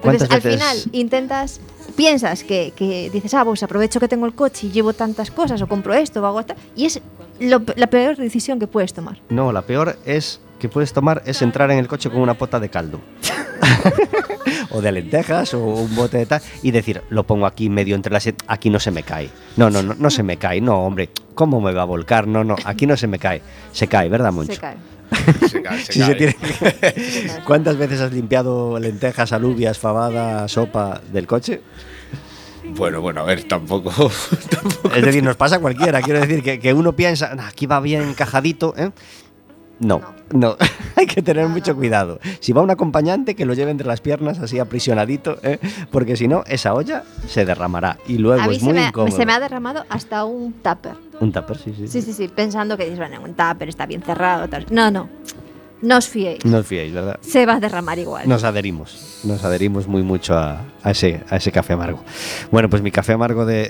¿Cuántas Entonces, al veces- final intentas, piensas que, que dices, ah, pues aprovecho que tengo el coche y llevo tantas cosas, o compro esto, o hago esto, y es lo- la peor decisión que puedes tomar. No, la peor es que puedes tomar es entrar en el coche con una pota de caldo. o de lentejas o un bote de tal y decir, lo pongo aquí medio entre las aquí no se me cae. No, no, no, no se me cae. No, hombre, ¿cómo me va a volcar? No, no, aquí no se me cae. Se cae, ¿verdad, Moncho? Se cae. Se cae, se Sí, se cae. tiene ¿Cuántas veces has limpiado lentejas, alubias, fabada, sopa del coche? Bueno, bueno, a ver, tampoco. tampoco Es decir, nos pasa a cualquiera. Quiero decir que, que uno piensa, "Nah, aquí va bien encajadito. ¿eh?". No, no, hay que tener mucho cuidado. Si va un acompañante, que lo lleve entre las piernas así aprisionadito, ¿eh? porque si no, esa olla se derramará y luego A mí es se muy me, incómodo. se me ha derramado hasta un tupper. Un tupper, sí, sí. Sí, sí, sí, pensando que dices, bueno, un tupper está bien cerrado. tal. No, no, no os fiéis. No os fiéis, ¿verdad? Se va a derramar igual. Nos adherimos, nos adherimos muy mucho a, a ese, a ese café amargo. Bueno, pues mi café amargo de,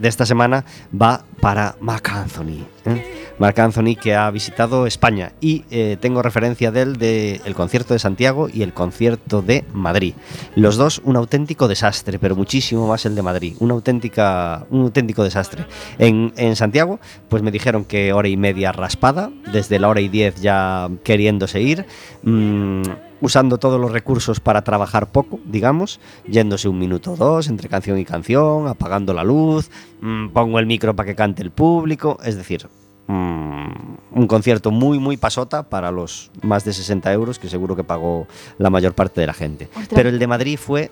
de- esta semana va para Marc Anthony. ¿eh? Marc Anthony que ha visitado España y eh, tengo referencia de él del concierto de Santiago y el concierto de Madrid. Los dos un auténtico desastre, pero muchísimo más el de Madrid. Una auténtica, un auténtico desastre. En, en Santiago, pues me dijeron que hora y media raspada, desde la hora y diez ya queriéndose ir. mm, usando todos los recursos para trabajar poco, digamos, yéndose un minuto o dos entre canción y canción, apagando la luz, mm, pongo el micro para que cante el público, es decir, mm, un concierto muy, muy pasota para los más de 60 euros que seguro que pagó la mayor parte de la gente. Ostras. Pero el de Madrid fue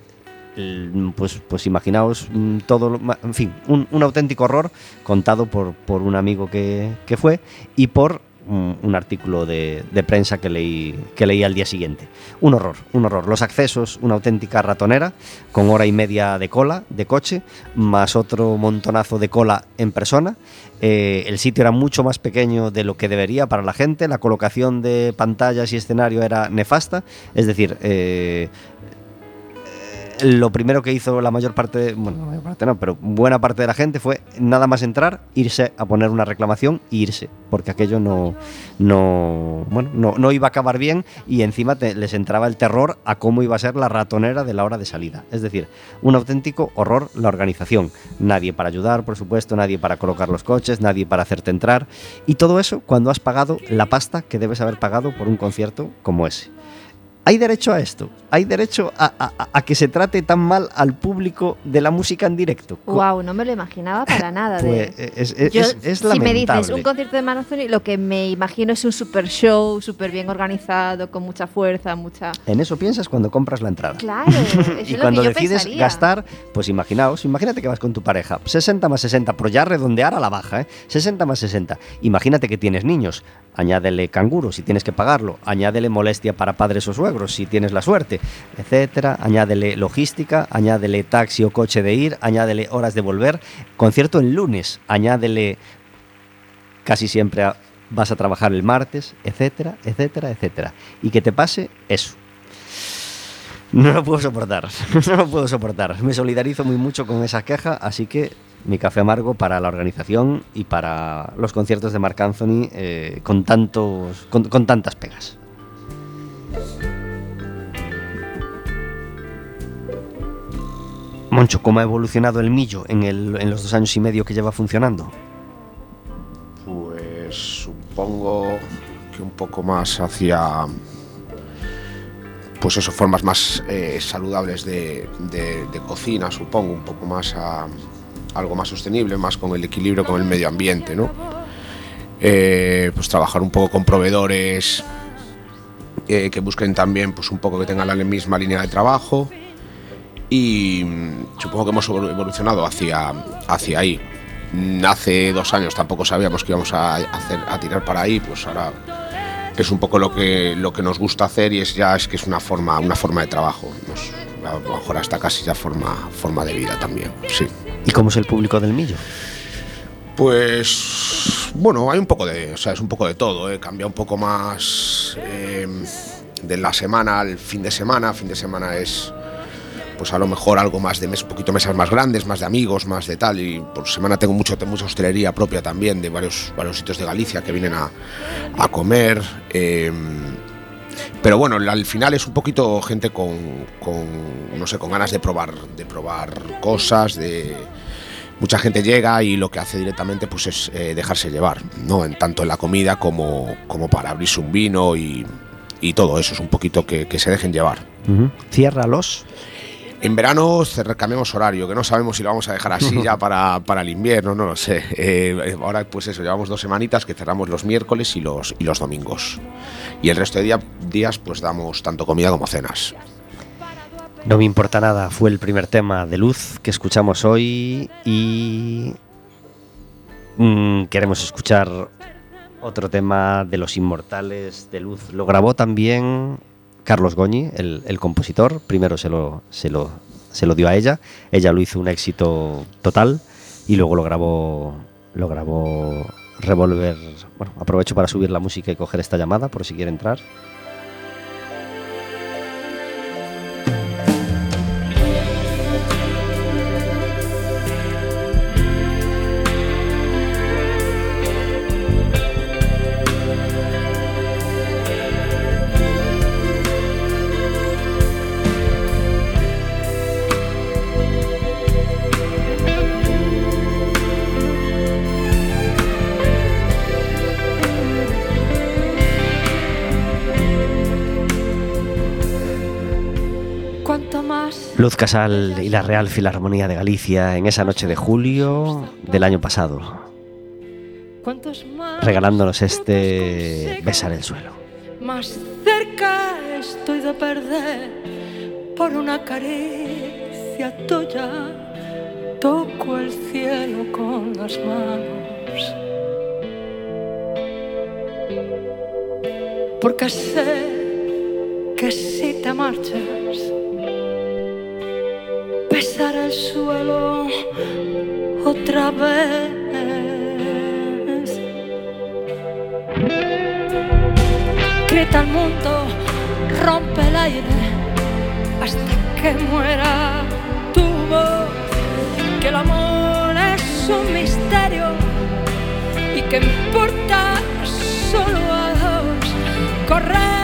pues, pues imaginaos mm, todo, lo en fin, un, un auténtico horror contado por, por un amigo que, que fue y por un artículo de, de prensa que leí, que leí al día siguiente. Un horror, un horror. Los accesos, una auténtica ratonera, con hora y media de cola, de coche, más otro montonazo de cola en persona. Eh, el sitio era mucho más pequeño de lo que debería para la gente, la colocación de pantallas y escenario era nefasta, es decir, eh, lo primero que hizo la mayor parte, bueno, la mayor parte no, pero buena parte de la gente fue nada más entrar, irse a poner una reclamación e irse, porque aquello no, no, bueno, no, no iba a acabar bien y encima te- les entraba el terror a cómo iba a ser la ratonera de la hora de salida. Es decir, un auténtico horror la organización. Nadie para ayudar, por supuesto, nadie para colocar los coches, nadie para hacerte entrar. Y todo eso cuando has pagado la pasta que debes haber pagado por un concierto como ese. ¿Hay derecho a esto? ¿Hay derecho a, a- a que se trate tan mal al público de la música en directo? Wow, no me lo imaginaba para nada. Pues, de... es, es- Yo, es- es si me dices un concierto de Manazoni, lo que me imagino es un super show, súper bien organizado, con mucha fuerza, mucha... En eso piensas cuando compras la entrada. Claro, eso y es cuando lo que yo decides pensaría. gastar, pues imaginaos, imagínate que vas con tu pareja, 60 más 60, pero ya redondear a la baja, ¿eh? 60 más 60. Imagínate que tienes niños, añádele canguro si tienes que pagarlo, añádele molestia para padres o suegros si tienes la suerte, etcétera, añádele logística, añádele taxi o coche de ir, añádele horas de volver, concierto el lunes, añádele casi siempre vas a trabajar el martes, etcétera, etcétera, etcétera. Y que te pase eso. No lo puedo soportar, no lo puedo soportar. Me solidarizo muy mucho con esa queja, así que mi café amargo para la organización y para los conciertos de Marc Anthony eh, con, tantos, con tantas pegas. Moncho, ¿cómo ha evolucionado el Millo en, el- en los dos años y medio que lleva funcionando? Pues supongo que un poco más hacia pues eso, formas más eh, saludables de, cocina, supongo, un poco más a algo más sostenible, más con el equilibrio con el medio ambiente, ¿no? Eh, pues trabajar un poco con proveedores eh, que busquen también pues un poco que tengan la misma línea de trabajo y mm, supongo que hemos evolu- evolucionado hacia, hacia ahí. Mm, Hace dos años tampoco sabíamos que íbamos a, hacer, a tirar para ahí, pues ahora es un poco lo que, lo que nos gusta hacer y es ya es que es una forma, una forma de trabajo. Nos- a lo mejor hasta casi ya forma, forma de vida también, sí. ¿Y cómo es el público del Millo? Pues bueno, hay un poco de, o sea, es un poco de todo, ¿eh? cambia un poco más eh, de la semana al fin de semana. Fin de semana es, pues a lo mejor algo más de mes, un poquito mesas más grandes, más de amigos, más de tal. Y por semana tengo mucho, mucha hostelería propia también de varios, varios sitios de Galicia que vienen a, a comer. eh, pero bueno, al final es un poquito gente con, con, no sé, con ganas de probar, de probar cosas, de mucha gente llega y lo que hace directamente pues es eh, dejarse llevar, ¿no? En tanto en la comida como, como para abrirse un vino y, y todo eso, es un poquito que, que se dejen llevar. Ciérralos. En verano cambiamos horario, que no sabemos si lo vamos a dejar así ya para, para el invierno, no lo sé. Eh, ahora pues eso, llevamos dos semanitas que cerramos los miércoles y los, y los domingos. Y el resto de día- días pues damos tanto comida como cenas. No me importa nada, fue el primer tema de Luz que escuchamos hoy y mm, queremos escuchar otro tema de Los Inmortales de Luz. Lo grabó también Carlos Goñi, el, compositor. Primero se lo, se, lo, se lo dio a ella, ella lo hizo un éxito total y luego lo grabó, lo grabó Revolver. Bueno, aprovecho para subir la música y coger esta llamada por si quiere entrar. Luz Casal y la Real Filarmonía de Galicia en esa noche de julio del año pasado, regalándonos este Besar el suelo. Más cerca estoy de perder por una caricia tuya. Toco el cielo con las manos. Porque sé que si te marchas, el suelo otra vez. Grita el mundo, rompe el aire, hasta que muera tu voz, que el amor es un misterio y que importa solo a dos. Correremos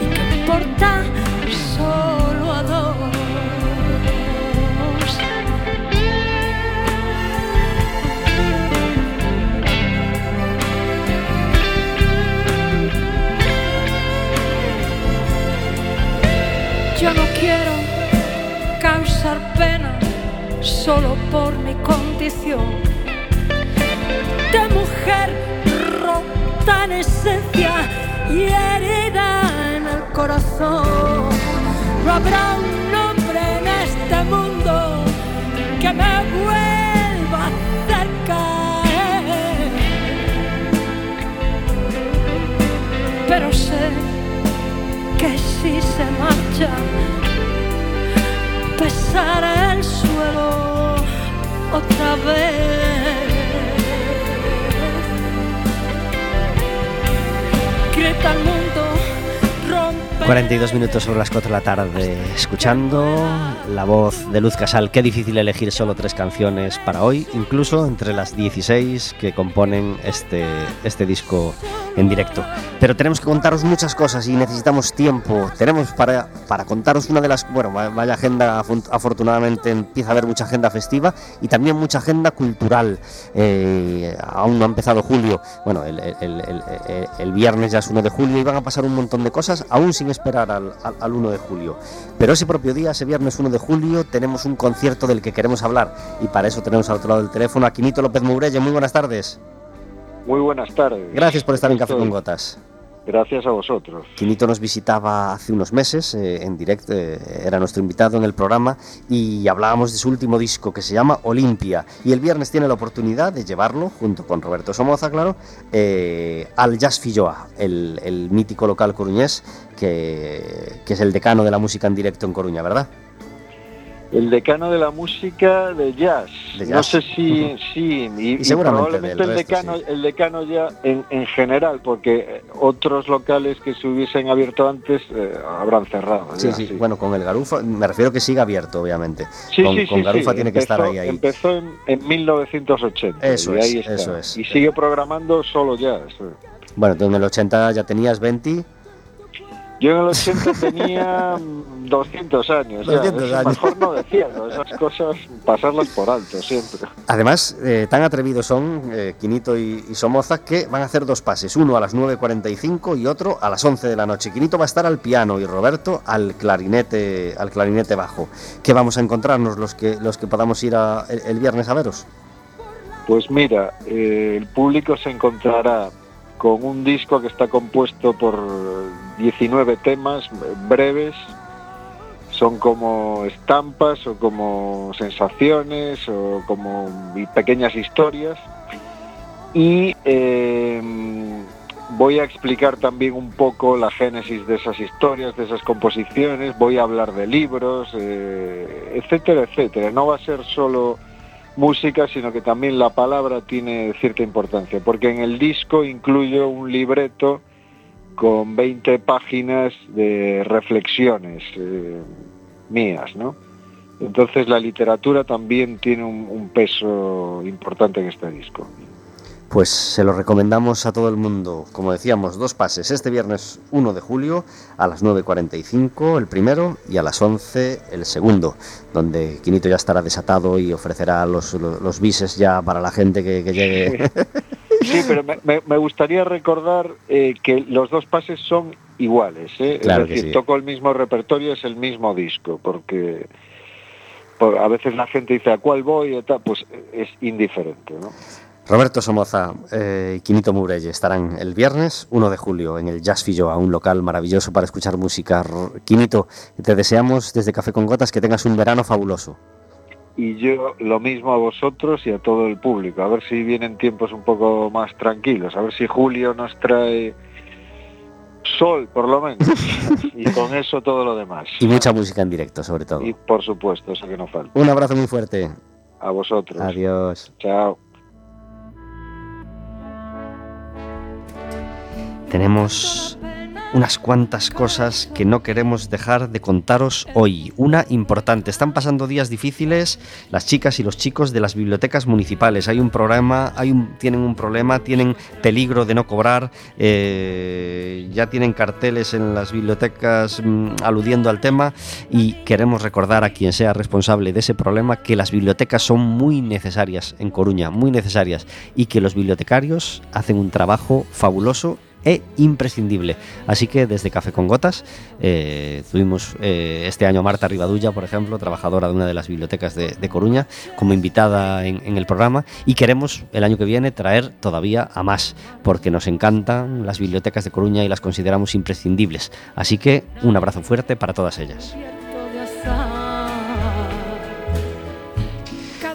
y que importa solo a dos. Yo no quiero causar pena solo por mi condición de mujer rota en esencia y herida en el corazón. No habrá un hombre en este mundo que me vuelva a hacer. Pero sé que si se marcha, pesará el suelo otra vez. 42 minutos sobre las 4 de la tarde, escuchando la voz de Luz Casal. Qué difícil elegir solo tres canciones para hoy, incluso entre las 16 que componen este, este disco en directo. Pero tenemos que contaros muchas cosas y necesitamos tiempo. Tenemos para, para contaros una de las. Bueno, va- vaya agenda, afortunadamente empieza a haber mucha agenda festiva y también mucha agenda cultural. Eh, aún no ha empezado julio. Bueno, el, el- el- el- viernes ya es 1 de julio y van a pasar un montón de cosas, aún sin esperar al, al- al 1 de julio. Pero ese propio día, ese viernes 1 de julio, tenemos un concierto del que queremos hablar y para eso tenemos al otro lado del teléfono a Quinito López Mourelle. Muy buenas tardes. Muy buenas tardes. Gracias por estar en Café con Gotas. Gracias a vosotros. Quinito nos visitaba hace unos meses eh, en directo, eh, era nuestro invitado en el programa y hablábamos de su último disco que se llama Olimpia. Y el viernes tiene la oportunidad de llevarlo, junto con Roberto Somoza, claro, eh, al Jazz Filloa, el, el mítico local coruñés que, que es el decano de la música en directo en Coruña, ¿verdad? El decano de la música de jazz. De No jazz. sé si, sí, y, y seguramente probablemente del el resto, decano, sí. el decano ya en, en general, porque eh, otros locales que se hubiesen abierto antes eh, habrán cerrado. Sí, ya, sí, bueno, con el Garufa, me refiero que siga abierto, obviamente. Sí, con sí, con sí, Garufa sí. tiene que estar Empezó- ahí, ahí. Empezó en, en 1980. Eso y es, ahí está. eso es. Y sigue programando solo jazz. eh. Bueno, tú en el 80 ya tenías 20. Yo en el 80 tenía mm, 200 años. ya. 200 Eso años. Mejor no decirlo, esas cosas pasarlas por alto siempre. Además, eh, tan atrevidos son eh, Quinito y, y Somoza que van a hacer dos pases, uno a las 9.45 y otro a las 11 de la noche. Quinito va a estar al piano y Roberto al clarinete, al clarinete bajo. ¿Qué vamos a encontrarnos los que, los que podamos ir a- el, el viernes a veros? Pues mira, eh, el público se encontrará con un disco que está compuesto por 19 temas breves, son como estampas o como sensaciones o como pequeñas historias. Y eh, voy a explicar también un poco la génesis de esas historias, de esas composiciones, voy a hablar de libros, eh, etcétera, etcétera. No va a ser solo música, sino que también la palabra tiene cierta importancia, porque en el disco incluyo un libreto con 20 páginas de reflexiones eh, mías, ¿no? Entonces la literatura también tiene un, un peso importante en este disco. Pues se lo recomendamos a todo el mundo. Como decíamos, dos pases. Este viernes 1 de julio a las 9.45 el primero y a las 11 el segundo, donde Quinito ya estará desatado y ofrecerá los, los, los bises ya para la gente que, que llegue. Sí, pero me, gustaría recordar eh, que los dos pases son iguales. ¿eh? Claro es decir, sí. toco el mismo repertorio, es el mismo disco, porque por- a veces la gente dice a cuál voy, y tal, pues es indiferente. ¿no? Roberto Somoza eh, y Quinito Murelle estarán el viernes 1 de julio en el Jazz Filloa, un local maravilloso para escuchar música. Quinito, te deseamos desde Café con Gotas que tengas un verano fabuloso. Y yo lo mismo a vosotros y a todo el público. A ver si vienen tiempos un poco más tranquilos. A ver si julio nos trae Sol, por lo menos. y con eso todo lo demás. Y mucha música en directo, sobre todo. Y por supuesto, eso que no falta. Un abrazo muy fuerte. A vosotros. Adiós. Chao. Tenemos unas cuantas cosas que no queremos dejar de contaros hoy. Una importante, están pasando días difíciles las chicas y los chicos de las bibliotecas municipales. Hay un problema, hay un, tienen un problema, tienen peligro de no cobrar, eh, ya tienen carteles en las bibliotecas mm, aludiendo al tema y queremos recordar a quien sea responsable de ese problema que las bibliotecas son muy necesarias en Coruña, muy necesarias y que los bibliotecarios hacen un trabajo fabuloso e imprescindible. Así que desde Café con Gotas eh, tuvimos eh, este año Marta Rivadulla, por ejemplo, trabajadora de una de las bibliotecas de, Coruña, como invitada en, el programa y queremos el año que viene traer todavía a más, porque nos encantan las bibliotecas de Coruña y las consideramos imprescindibles. Así que un abrazo fuerte para todas ellas.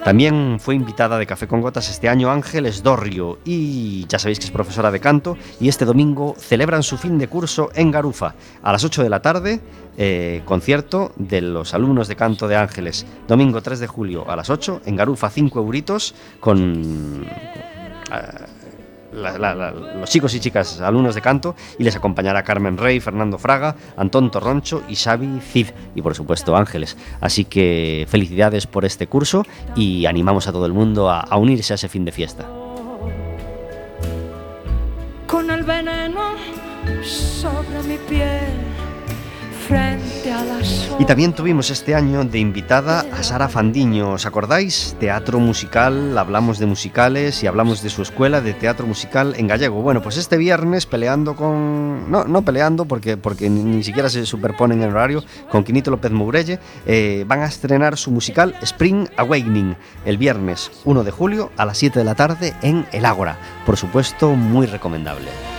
También fue invitada de Café con Gotas este año Ángeles Dorrio y ya sabéis que es profesora de canto y este domingo celebran su fin de curso en Garufa a las 8 de la tarde, eh, concierto de los alumnos de canto de Ángeles. Domingo 3 de julio a las 8 en Garufa 5 euritos con... Uh, los chicos y chicas alumnos de canto y les acompañará Carmen Rey, Fernando Fraga, Antón Torroncho y Xavi Cid y por supuesto Ángeles. Así que felicidades por este curso y animamos a todo el mundo a, a unirse a ese fin de fiesta. Con el veneno sobre mi piel. Y también tuvimos este año de invitada a Sara Fandiño, ¿os acordáis? Teatro musical, hablamos de musicales y hablamos de su escuela de teatro musical en gallego. Bueno, pues este viernes peleando con... No, no peleando porque, porque ni, siquiera se superponen en horario, con Quinito López Mourelle, eh, van a estrenar su musical Spring Awakening el viernes 1 de julio a las 7 de la tarde en El Ágora. Por supuesto, muy recomendable.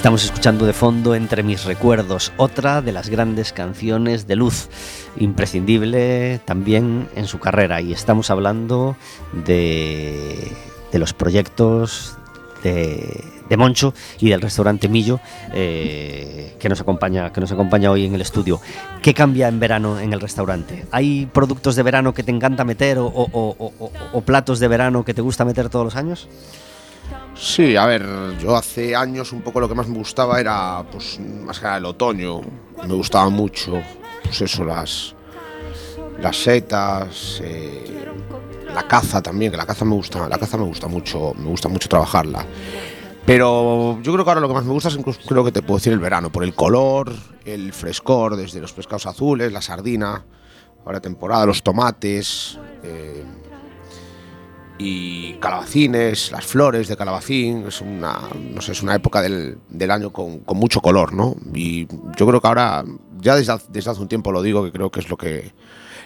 Estamos escuchando de fondo Entre mis recuerdos, otra de las grandes canciones de Luz, imprescindible también en su carrera. Y estamos hablando de, de los proyectos de, de, Moncho y del restaurante Millo eh, que, nos acompaña, que nos acompaña hoy en el estudio. ¿Qué cambia en verano en el restaurante? ¿Hay productos de verano que te encanta meter o, o, o, o platos de verano que te gusta meter todos los años? Sí, a ver, yo hace años un poco lo que más me gustaba era, pues, más que el otoño. Me gustaba mucho, pues eso, las, las setas, eh, la caza también, que la caza me gusta, la caza me gusta mucho, me gusta mucho trabajarla. Pero yo creo que ahora lo que más me gusta es incluso creo que te puedo decir el verano, por el color, el frescor, desde los pescados azules, la sardina, ahora temporada, los tomates. Eh, y calabacines, las flores de calabacín, es una, no sé, es una época del, del año con, con, mucho color, ¿no? Y yo creo que ahora, ya desde, desde, hace un tiempo lo digo, que creo que es lo que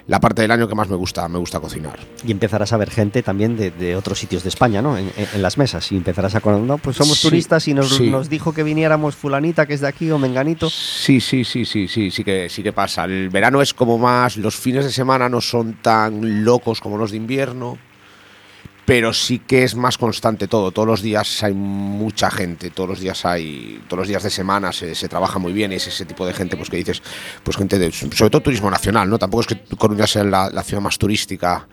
la parte del año que más me gusta, me gusta cocinar. Y empezarás a ver gente también de, de otros sitios de España, ¿no? En, en, las mesas. Y empezarás a conocer, no, pues somos sí, turistas y nos, sí. nos, dijo que viniéramos fulanita que es de aquí o menganito. Sí, sí, sí, sí, sí, sí que, sí que pasa. El verano es como más, los fines de semana no son tan locos como los de invierno pero sí que es más constante todo. Todos los días hay mucha gente, todos los días hay, todos los días de semana se, se trabaja muy bien y es ese tipo de gente pues que dices, pues gente de, sobre todo turismo nacional, ¿no? Tampoco es que Coruña sea la, la ciudad más turística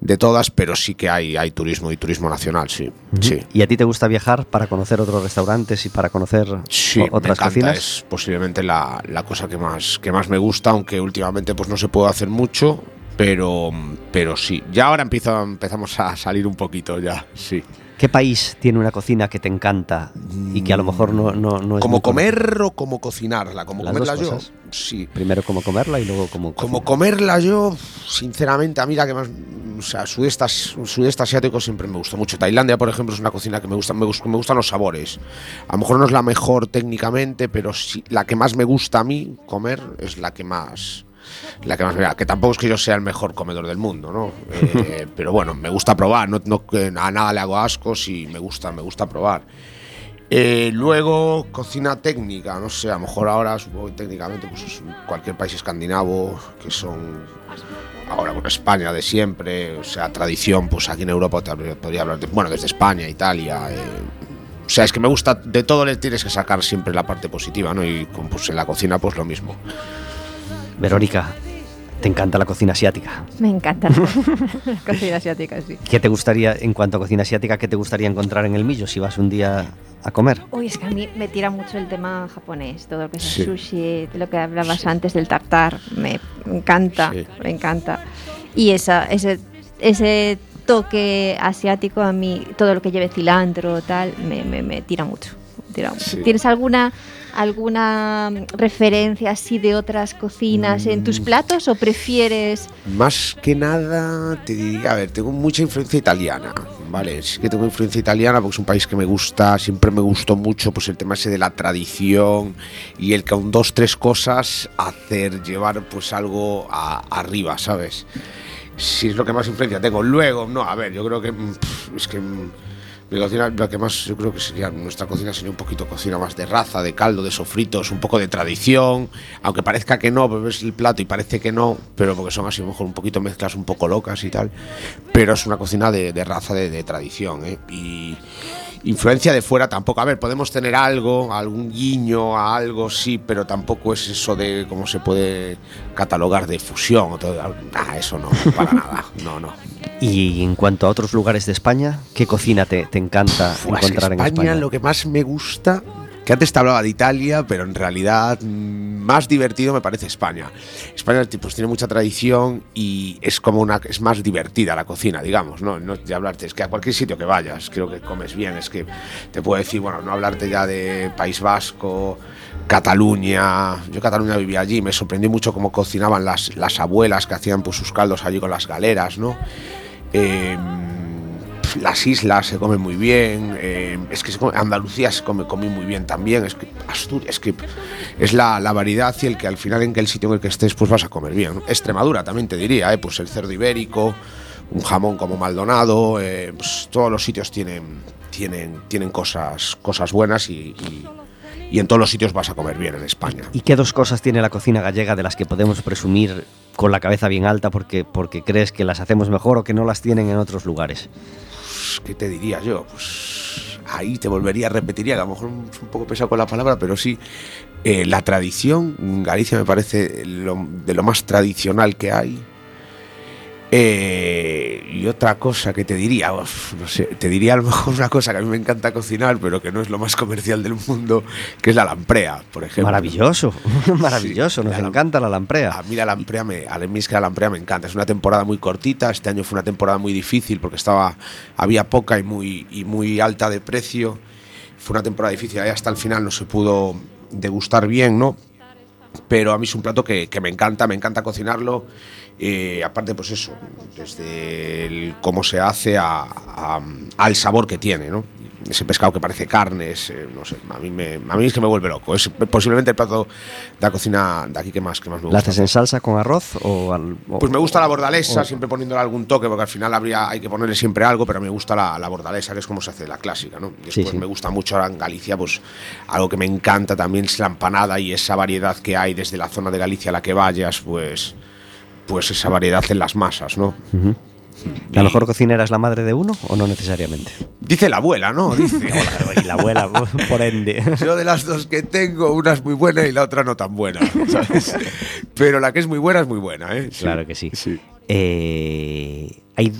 de todas, pero sí que hay, hay turismo y turismo nacional, sí, uh -huh. sí. ¿Y a ti te gusta viajar para conocer otros restaurantes y para conocer sí, otras me cocinas? Es posiblemente la, la, cosa que más, que más me gusta, aunque últimamente pues no se puede hacer mucho, pero, pero sí. Ya ahora empiezo, empezamos a salir un poquito ya, sí. ¿Qué país tiene una cocina que te encanta y que a lo mejor no, no, no es ¿Como comer o como cocinarla? Como Las comerla yo. Sí. Primero como comerla y luego como Como comerla yo, sinceramente, a mí la que más. O sea, sudeste, sudeste asiático siempre me gustó mucho. Tailandia, por ejemplo, es una cocina que me gusta, me, gusta, me gustan los sabores. A lo mejor no es la mejor técnicamente, pero sí, la que más me gusta a mí comer es la que más la que más me que tampoco es que yo sea el mejor comedor del mundo, ¿no? Eh, pero bueno, me gusta probar, no, no, a nada le hago ascos y me gusta, me gusta probar. Eh, luego, cocina técnica, no sé, a lo mejor ahora supongo que técnicamente pues es cualquier país escandinavo, que son ahora con España de siempre, o sea, tradición, pues aquí en Europa tal- podría hablar de, bueno, desde España, Italia. eh, o sea, es que me gusta, de todo le tienes que sacar siempre la parte positiva, ¿no? Y pues en la cocina, pues lo mismo. Verónica, te encanta la cocina asiática. Me encanta la la cocina asiática, sí. ¿Qué te gustaría, en cuanto a cocina asiática, qué te gustaría encontrar en el Millo si vas un día a comer? Uy, es que a mí me tira mucho el tema japonés, todo lo que es Sí. el sushi, lo que hablabas antes del tartar, me encanta, Sí. me encanta. Y esa, ese, ese toque asiático a mí, todo lo que lleve cilantro, tal, me, me, me tira mucho. tira mucho. Sí. ¿Tienes alguna, alguna referencia así de otras cocinas en tus Mm. platos o prefieres... Más que nada, te diría, a ver, tengo mucha influencia italiana, ¿vale? Sí que tengo influencia italiana porque es un país que me gusta, siempre me gustó mucho pues el tema ese de la tradición y el que con dos, tres cosas hacer llevar pues algo a- arriba, ¿sabes? Si es lo que más influencia tengo. Luego, no, a ver, yo creo que mm, pf, es que mm, mi cocina, lo que más yo creo que sería, nuestra cocina sería un poquito cocina más de raza, de caldo, de sofritos, un poco de tradición, aunque parezca que no, pero ves el plato y parece que no, pero porque son así a lo mejor un poquito mezclas un poco locas y tal, pero es una cocina de, de raza, de, de tradición, ¿eh? Y influencia de fuera tampoco, a ver, podemos tener algo, algún guiño a algo, sí, pero tampoco es eso de cómo se puede catalogar de fusión ah, eso no, para nada, no, no. Y en cuanto a otros lugares de España, ¿qué cocina te, te encanta que encontrar en España, España? lo que más me gusta, que antes te hablaba de Italia, pero en realidad mm, más divertido me parece España. España pues, tiene mucha tradición y es como una es más divertida la cocina, digamos, no, no de hablarte, es que a cualquier sitio que vayas, creo que comes bien, es que te puedo decir, bueno, no hablarte ya de País Vasco, Cataluña, yo Cataluña vivía allí, me sorprendió mucho cómo cocinaban las, las abuelas que hacían pues sus caldos allí con las galeras, ¿no? Eh, las islas se comen muy bien, eh, es que se come- Andalucía se come, come muy bien también, es que Asturias, es que es la, la variedad y el que al final en el sitio en el que estés pues vas a comer bien. Extremadura también te diría, eh, pues el cerdo ibérico, un jamón como Maldonado, eh, pues todos los sitios tienen, tienen, tienen cosas, cosas buenas y- y en todos los sitios vas a comer bien en España. ¿Y qué dos cosas tiene la cocina gallega de las que podemos presumir con la cabeza bien alta porque, porque crees que las hacemos mejor o que no las tienen en otros lugares? ¿qué te diría yo? Pues ahí te volvería, repetiría, que a lo mejor un poco pesado con la palabra, pero sí, eh, la tradición, Galicia me parece de lo más tradicional que hay. Eh, y otra cosa que te diría, uf, no sé, te diría a lo mejor una cosa que a mí me encanta cocinar, pero que no es lo más comercial del mundo, que es la lamprea, por ejemplo. Maravilloso, maravilloso, nos la encanta la lamprea. A mí la lamprea me, a mí es que la lamprea me encanta. Es una temporada muy cortita. Este año fue una temporada muy difícil porque estaba había poca y muy y muy alta de precio. Fue una temporada difícil. Ahí hasta el final no se pudo degustar bien, ¿no? Pero a mí es un plato que, me encanta, me encanta cocinarlo. Eh, aparte, pues eso, desde el cómo se hace a- al sabor que tiene, ¿no? Ese pescado que parece carne, es, eh, no sé, a mí, me, a mí es que me vuelve loco. Es posiblemente el plato de la cocina de aquí que más, que más me ¿La gusta. haces en salsa con arroz o, al- o- Pues me gusta la bordalesa, o- siempre poniéndole algún toque, porque al final habría, hay que ponerle siempre algo, pero me gusta la, la bordalesa, que es como se hace la clásica, ¿no? Después Sí, sí. me gusta mucho ahora en Galicia, pues algo que me encanta también es la empanada y esa variedad que hay desde la zona de Galicia a la que vayas, pues, pues esa variedad en las masas, ¿no? ¿La mejor cocinera es la madre de uno o no necesariamente? Dice la abuela, ¿no? Dice. y la abuela, por ende. Yo de las dos que tengo, una es muy buena y la otra no tan buena, ¿sabes? Pero la que es muy buena es muy buena, ¿eh? Sí. Claro que sí. Sí. Eh, hay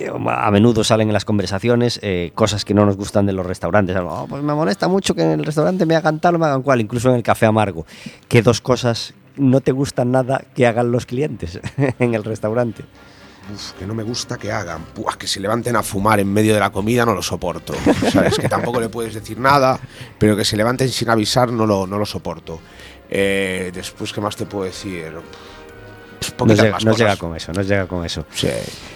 eh, a menudo salen en las conversaciones eh, cosas que no nos gustan de los restaurantes. Oh, pues me molesta mucho que en el restaurante me hagan tal o me hagan cual, incluso en el café amargo. ¿Qué dos cosas no te gustan nada que hagan los clientes en el restaurante? Uf, que no me gusta que hagan. Que se levanten a fumar en medio de la comida no lo soporto. ¿Sabes? Que tampoco le puedes decir nada, pero que se levanten sin avisar no lo, no lo soporto. Eh, después, ¿qué más te puedo decir? Pues Nos llega con eso, nos llega con eso. Sí.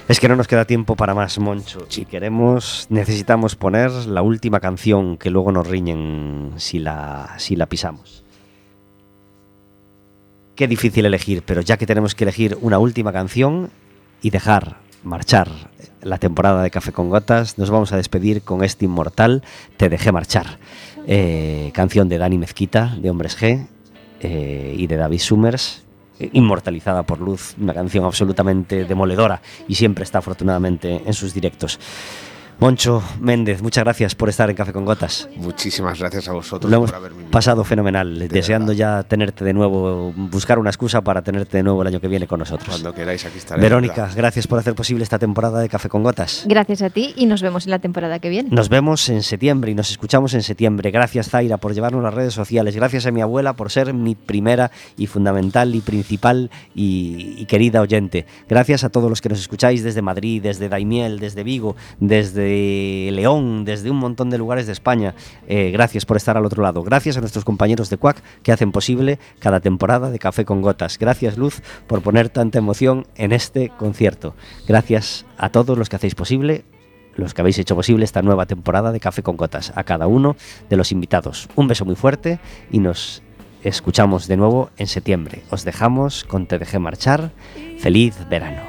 Es que no nos queda tiempo para más, Moncho. Si queremos, necesitamos poner la última canción que luego nos riñen si la, si la pisamos. Qué difícil elegir, pero ya que tenemos que elegir una última canción y dejar marchar la temporada de Café con Gotas, nos vamos a despedir con este inmortal Te dejé marchar. Eh, canción de Dani Mezquita, de Hombres G, eh, y de David Summers, inmortalizada por Luz, una canción absolutamente demoledora y siempre está afortunadamente en sus directos. Moncho Méndez, muchas gracias por estar en Café con Gotas. Muchísimas gracias a vosotros Lo hemos por haberme invitado. pasado fenomenal, deseando verdad. ya tenerte de nuevo, buscar una excusa para tenerte de nuevo el año que viene con nosotros. Cuando queráis, aquí estaré. Verónica, ¿verdad? gracias por hacer posible esta temporada de Café con Gotas. Gracias a ti y nos vemos en la temporada que viene. Nos vemos en septiembre y nos escuchamos en septiembre. Gracias Zaira por llevarnos las redes sociales. Gracias a mi abuela por ser mi primera y fundamental y principal y, y querida oyente. Gracias a todos los que nos escucháis desde Madrid, desde Daimiel, desde Vigo, desde León, desde un montón de lugares de España. Eh, gracias por estar al otro lado. Gracias a nuestros compañeros de Cuac que hacen posible cada temporada de Café con Gotas. Gracias Luz por poner tanta emoción en este concierto. Gracias a todos los que hacéis posible los que habéis hecho posible esta nueva temporada de Café con Gotas, a cada uno de los invitados. Un beso muy fuerte y nos escuchamos de nuevo en septiembre. Os dejamos con Te dejé marchar. Feliz verano.